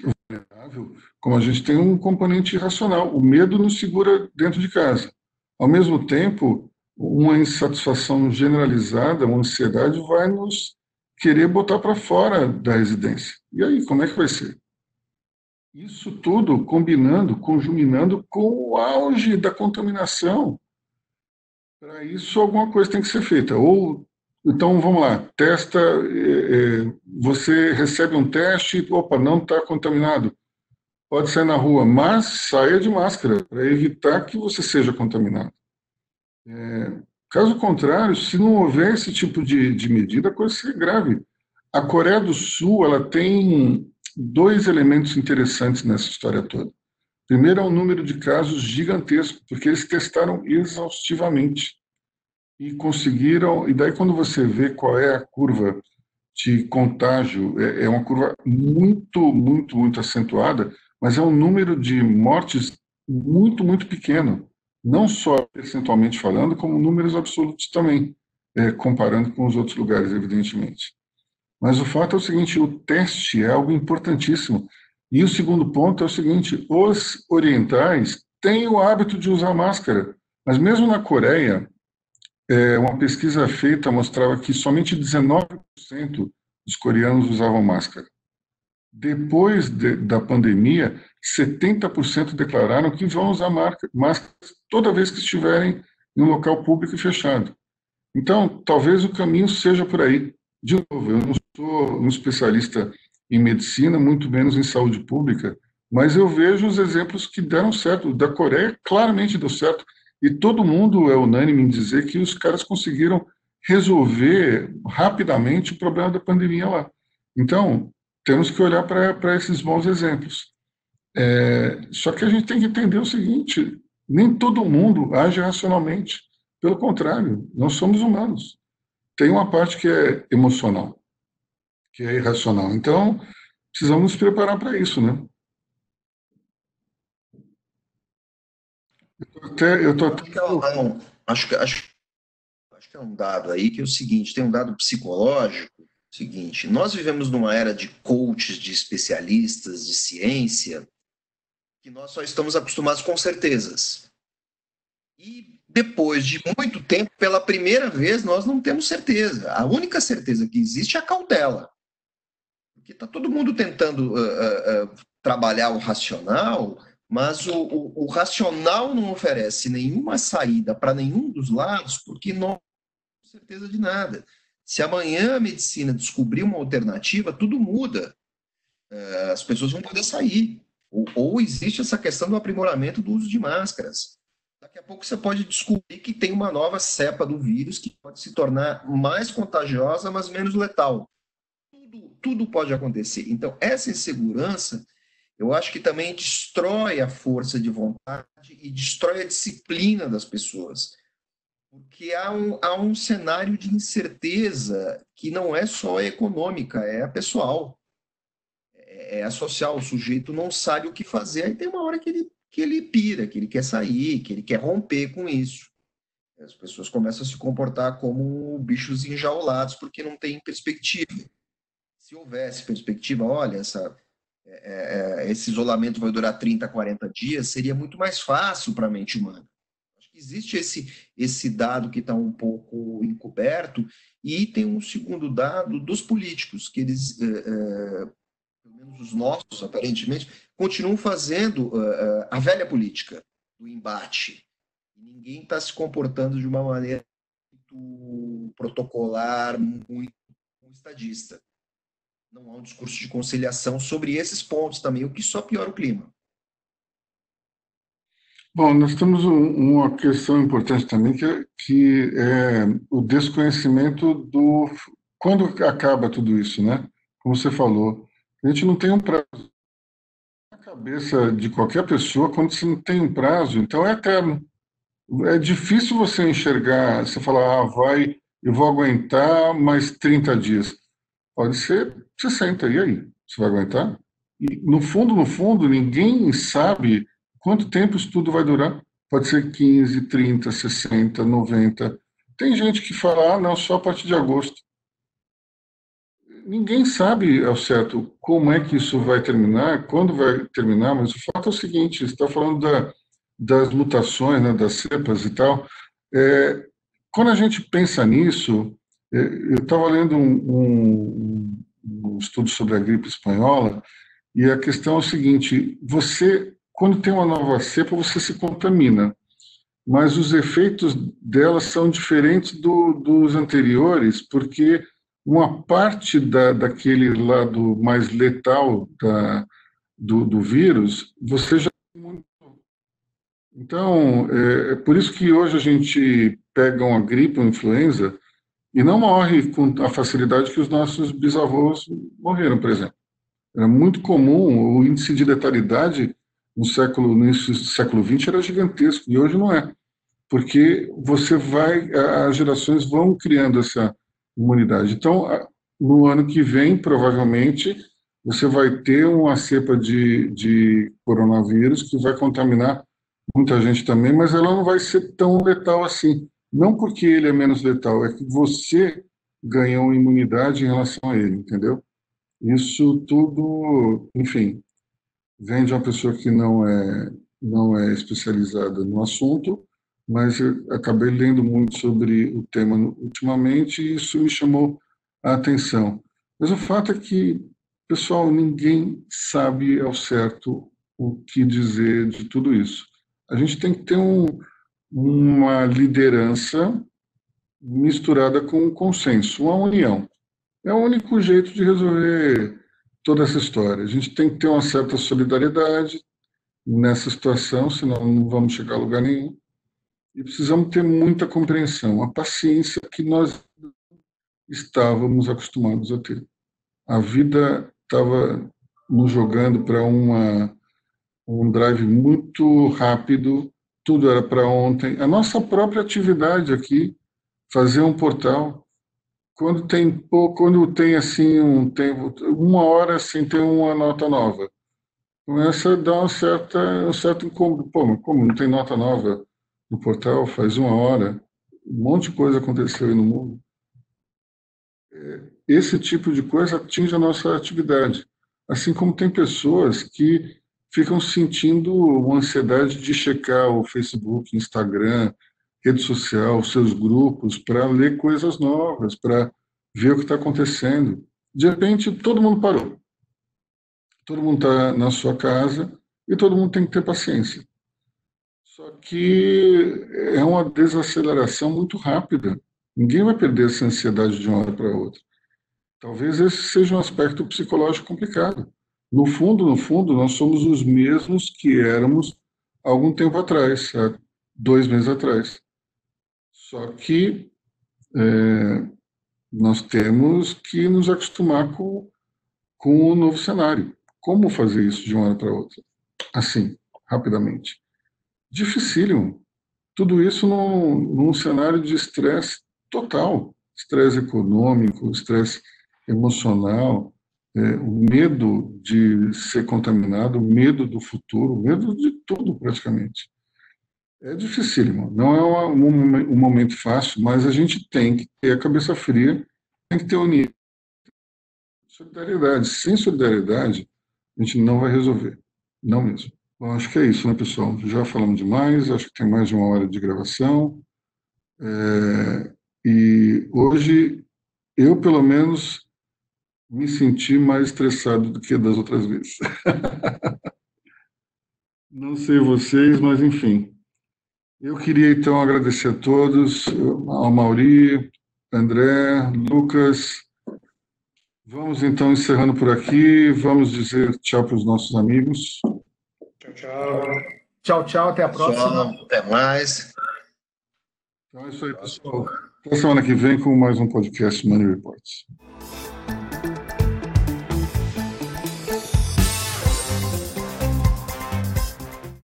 vulnerável, como a gente tem um componente irracional. O medo nos segura dentro de casa. Ao mesmo tempo, uma insatisfação generalizada, uma ansiedade vai nos querer botar para fora da residência. E aí, como é que vai ser? Isso tudo combinando, conjuminando com o auge da contaminação. Para isso, alguma coisa tem que ser feita. Ou então, vamos lá, testa, é, é, você recebe um teste, opa, não está contaminado, pode sair na rua, mas saia de máscara, para evitar que você seja contaminado. É, caso contrário, se não houver esse tipo de, de medida, a coisa seria grave. A Coreia do Sul, ela tem dois elementos interessantes nessa história toda. Primeiro é o número de casos gigantesco, porque eles testaram exaustivamente e conseguiram. E daí, quando você vê qual é a curva de contágio, é, é uma curva muito, muito, muito acentuada, mas é um número de mortes muito, muito pequeno, não só percentualmente falando, como números absolutos também, é, comparando com os outros lugares, evidentemente. Mas o fato é o seguinte: o teste é algo importantíssimo. E o segundo ponto é o seguinte: os orientais têm o hábito de usar máscara, mas mesmo na Coreia, é, uma pesquisa feita mostrava que somente 19% dos coreanos usavam máscara. Depois de, da pandemia, 70% declararam que vão usar máscara toda vez que estiverem em um local público e fechado. Então, talvez o caminho seja por aí. De novo, eu não sou um especialista em medicina, muito menos em saúde pública, mas eu vejo os exemplos que deram certo. Da Coreia, claramente deu certo. E todo mundo é unânime em dizer que os caras conseguiram resolver rapidamente o problema da pandemia lá. Então, temos que olhar para esses bons exemplos. É, só que a gente tem que entender o seguinte: nem todo mundo age racionalmente. Pelo contrário, nós somos humanos. Tem uma parte que é emocional, que é irracional. Então, precisamos nos preparar para isso, né? Até, eu tô até... acho, que, acho, acho que é um dado aí que é o seguinte: tem um dado psicológico. Seguinte, nós vivemos numa era de coaches, de especialistas, de ciência, que nós só estamos acostumados com certezas. E depois de muito tempo, pela primeira vez, nós não temos certeza. A única certeza que existe é a cautela. Porque está todo mundo tentando uh, uh, uh, trabalhar o racional, mas o, o, o racional não oferece nenhuma saída para nenhum dos lados, porque não tem certeza de nada. Se amanhã a medicina descobrir uma alternativa, tudo muda. É, as pessoas vão poder sair. Ou, ou, existe essa questão do aprimoramento do uso de máscaras. Daqui a pouco você pode descobrir que tem uma nova cepa do vírus que pode se tornar mais contagiosa, mas menos letal. Tudo, tudo pode acontecer. Então, essa insegurança eu acho que também destrói a força de vontade e destrói a disciplina das pessoas. Porque há um, há um cenário de incerteza que não é só econômica, é a pessoal, é, é a social. O sujeito não sabe o que fazer, aí tem uma hora que ele, que ele pira, que ele quer sair, que ele quer romper com isso. As pessoas começam a se comportar como bichos enjaulados porque não tem perspectiva. Se houvesse perspectiva, olha, essa é, é, esse isolamento vai durar 30, 40 dias, seria muito mais fácil para a mente humana. Acho que existe esse, esse dado que está um pouco encoberto, e tem um segundo dado dos políticos, que eles, é, é menos os nossos, aparentemente, continuam fazendo é, a velha política do embate. Ninguém está se comportando de uma maneira muito protocolar, muito estadista não há um discurso de conciliação sobre esses pontos também, o que só piora o clima. Bom, nós temos um, uma questão importante também, que é, que é o desconhecimento do... Quando acaba tudo isso, né? Como você falou, a gente não tem um prazo. Na cabeça de qualquer pessoa, quando você não tem um prazo, então é eterno. É difícil você enxergar, você falar, ah, vai, eu vou aguentar mais 30 dias. Pode ser 60, e aí? Você vai aguentar? E, no fundo, no fundo, ninguém sabe quanto tempo isso tudo vai durar. Pode ser 15, 30, 60, 90. Tem gente que fala, ah, não, só a partir de agosto. Ninguém sabe ao certo como é que isso vai terminar, quando vai terminar, mas o fato é o seguinte: está falando da, das mutações, né, das cepas e tal. É, quando a gente pensa nisso, é, eu estava lendo um, um, um, estudo sobre a gripe espanhola e a questão é o seguinte: você, quando tem uma nova cepa, você se contamina, mas os efeitos dela são diferentes do, dos anteriores, porque uma parte da, daquele lado mais letal da, do, do vírus, você já então, é, é por isso que hoje a gente pega uma gripe, uma influenza, e não morre com a facilidade que os nossos bisavós morreram, por exemplo. Era muito comum, o índice de letalidade no século no início do século XX era gigantesco e hoje não é, porque você vai, as gerações vão criando essa imunidade. Então, no ano que vem, provavelmente, você vai ter uma cepa de, de coronavírus que vai contaminar muita gente também, mas ela não vai ser tão letal assim. Não porque ele é menos letal, é que você ganhou imunidade em relação a ele, entendeu? Isso tudo, enfim, vem de uma pessoa que não é não é especializada no assunto, mas acabei lendo muito sobre o tema ultimamente e isso me chamou a atenção. Mas o fato é que, pessoal, ninguém sabe ao certo o que dizer de tudo isso. A gente tem que ter um, uma liderança misturada com um consenso, uma união. É o único jeito de resolver toda essa história. A gente tem que ter uma certa solidariedade nessa situação, senão não vamos chegar a lugar nenhum. E precisamos ter muita compreensão, a paciência que nós estávamos acostumados a ter. A vida estava nos jogando para uma um drive muito rápido tudo era para ontem. A nossa própria atividade aqui, fazer um portal, quando tem quando tem assim um tempo, uma hora sem ter uma nota nova, começa a dar uma certa, um certo incômodo. Pô, como não tem nota nova no portal faz uma hora? Um monte de coisa aconteceu aí no mundo. É, esse tipo de coisa atinge a nossa atividade. Assim como tem pessoas que ficam sentindo uma ansiedade de checar o Facebook, Instagram, rede social, seus grupos, para ler coisas novas, para ver o que está acontecendo. De repente, todo mundo parou. Todo mundo está na sua casa, e todo mundo tem que ter paciência. Só que é uma desaceleração muito rápida. Ninguém vai perder essa ansiedade de uma hora para outra. Talvez esse seja um aspecto psicológico complicado. No fundo, no fundo, nós somos os mesmos que éramos algum tempo atrás, há dois meses atrás. Só que é, nós temos que nos acostumar com, com o novo cenário. Como fazer isso de uma hora para outra? Assim, rapidamente. Dificílimo. Tudo isso num, num cenário de estresse total estresse econômico, estresse emocional, é, o medo de ser contaminado, o medo do futuro, o medo de tudo praticamente. É dificílimo, não é um, um, momento fácil, mas a gente tem que ter a cabeça fria, tem que ter união. Solidariedade. Sem solidariedade, a gente não vai resolver. Não mesmo. Bom, acho que é isso, né, pessoal? Já falamos demais, acho que tem mais de uma hora de gravação. É, e hoje, eu, pelo menos, me senti mais estressado do que das outras vezes. Não sei vocês, mas enfim. Eu queria então agradecer a todos, ao Mauri, André, Lucas. Vamos então encerrando por aqui. Vamos dizer tchau para os nossos amigos. Tchau, tchau. Tchau. Até a próxima. Tchau, até mais. Então é isso aí, pessoal. Até semana que vem com mais um podcast Money Reports.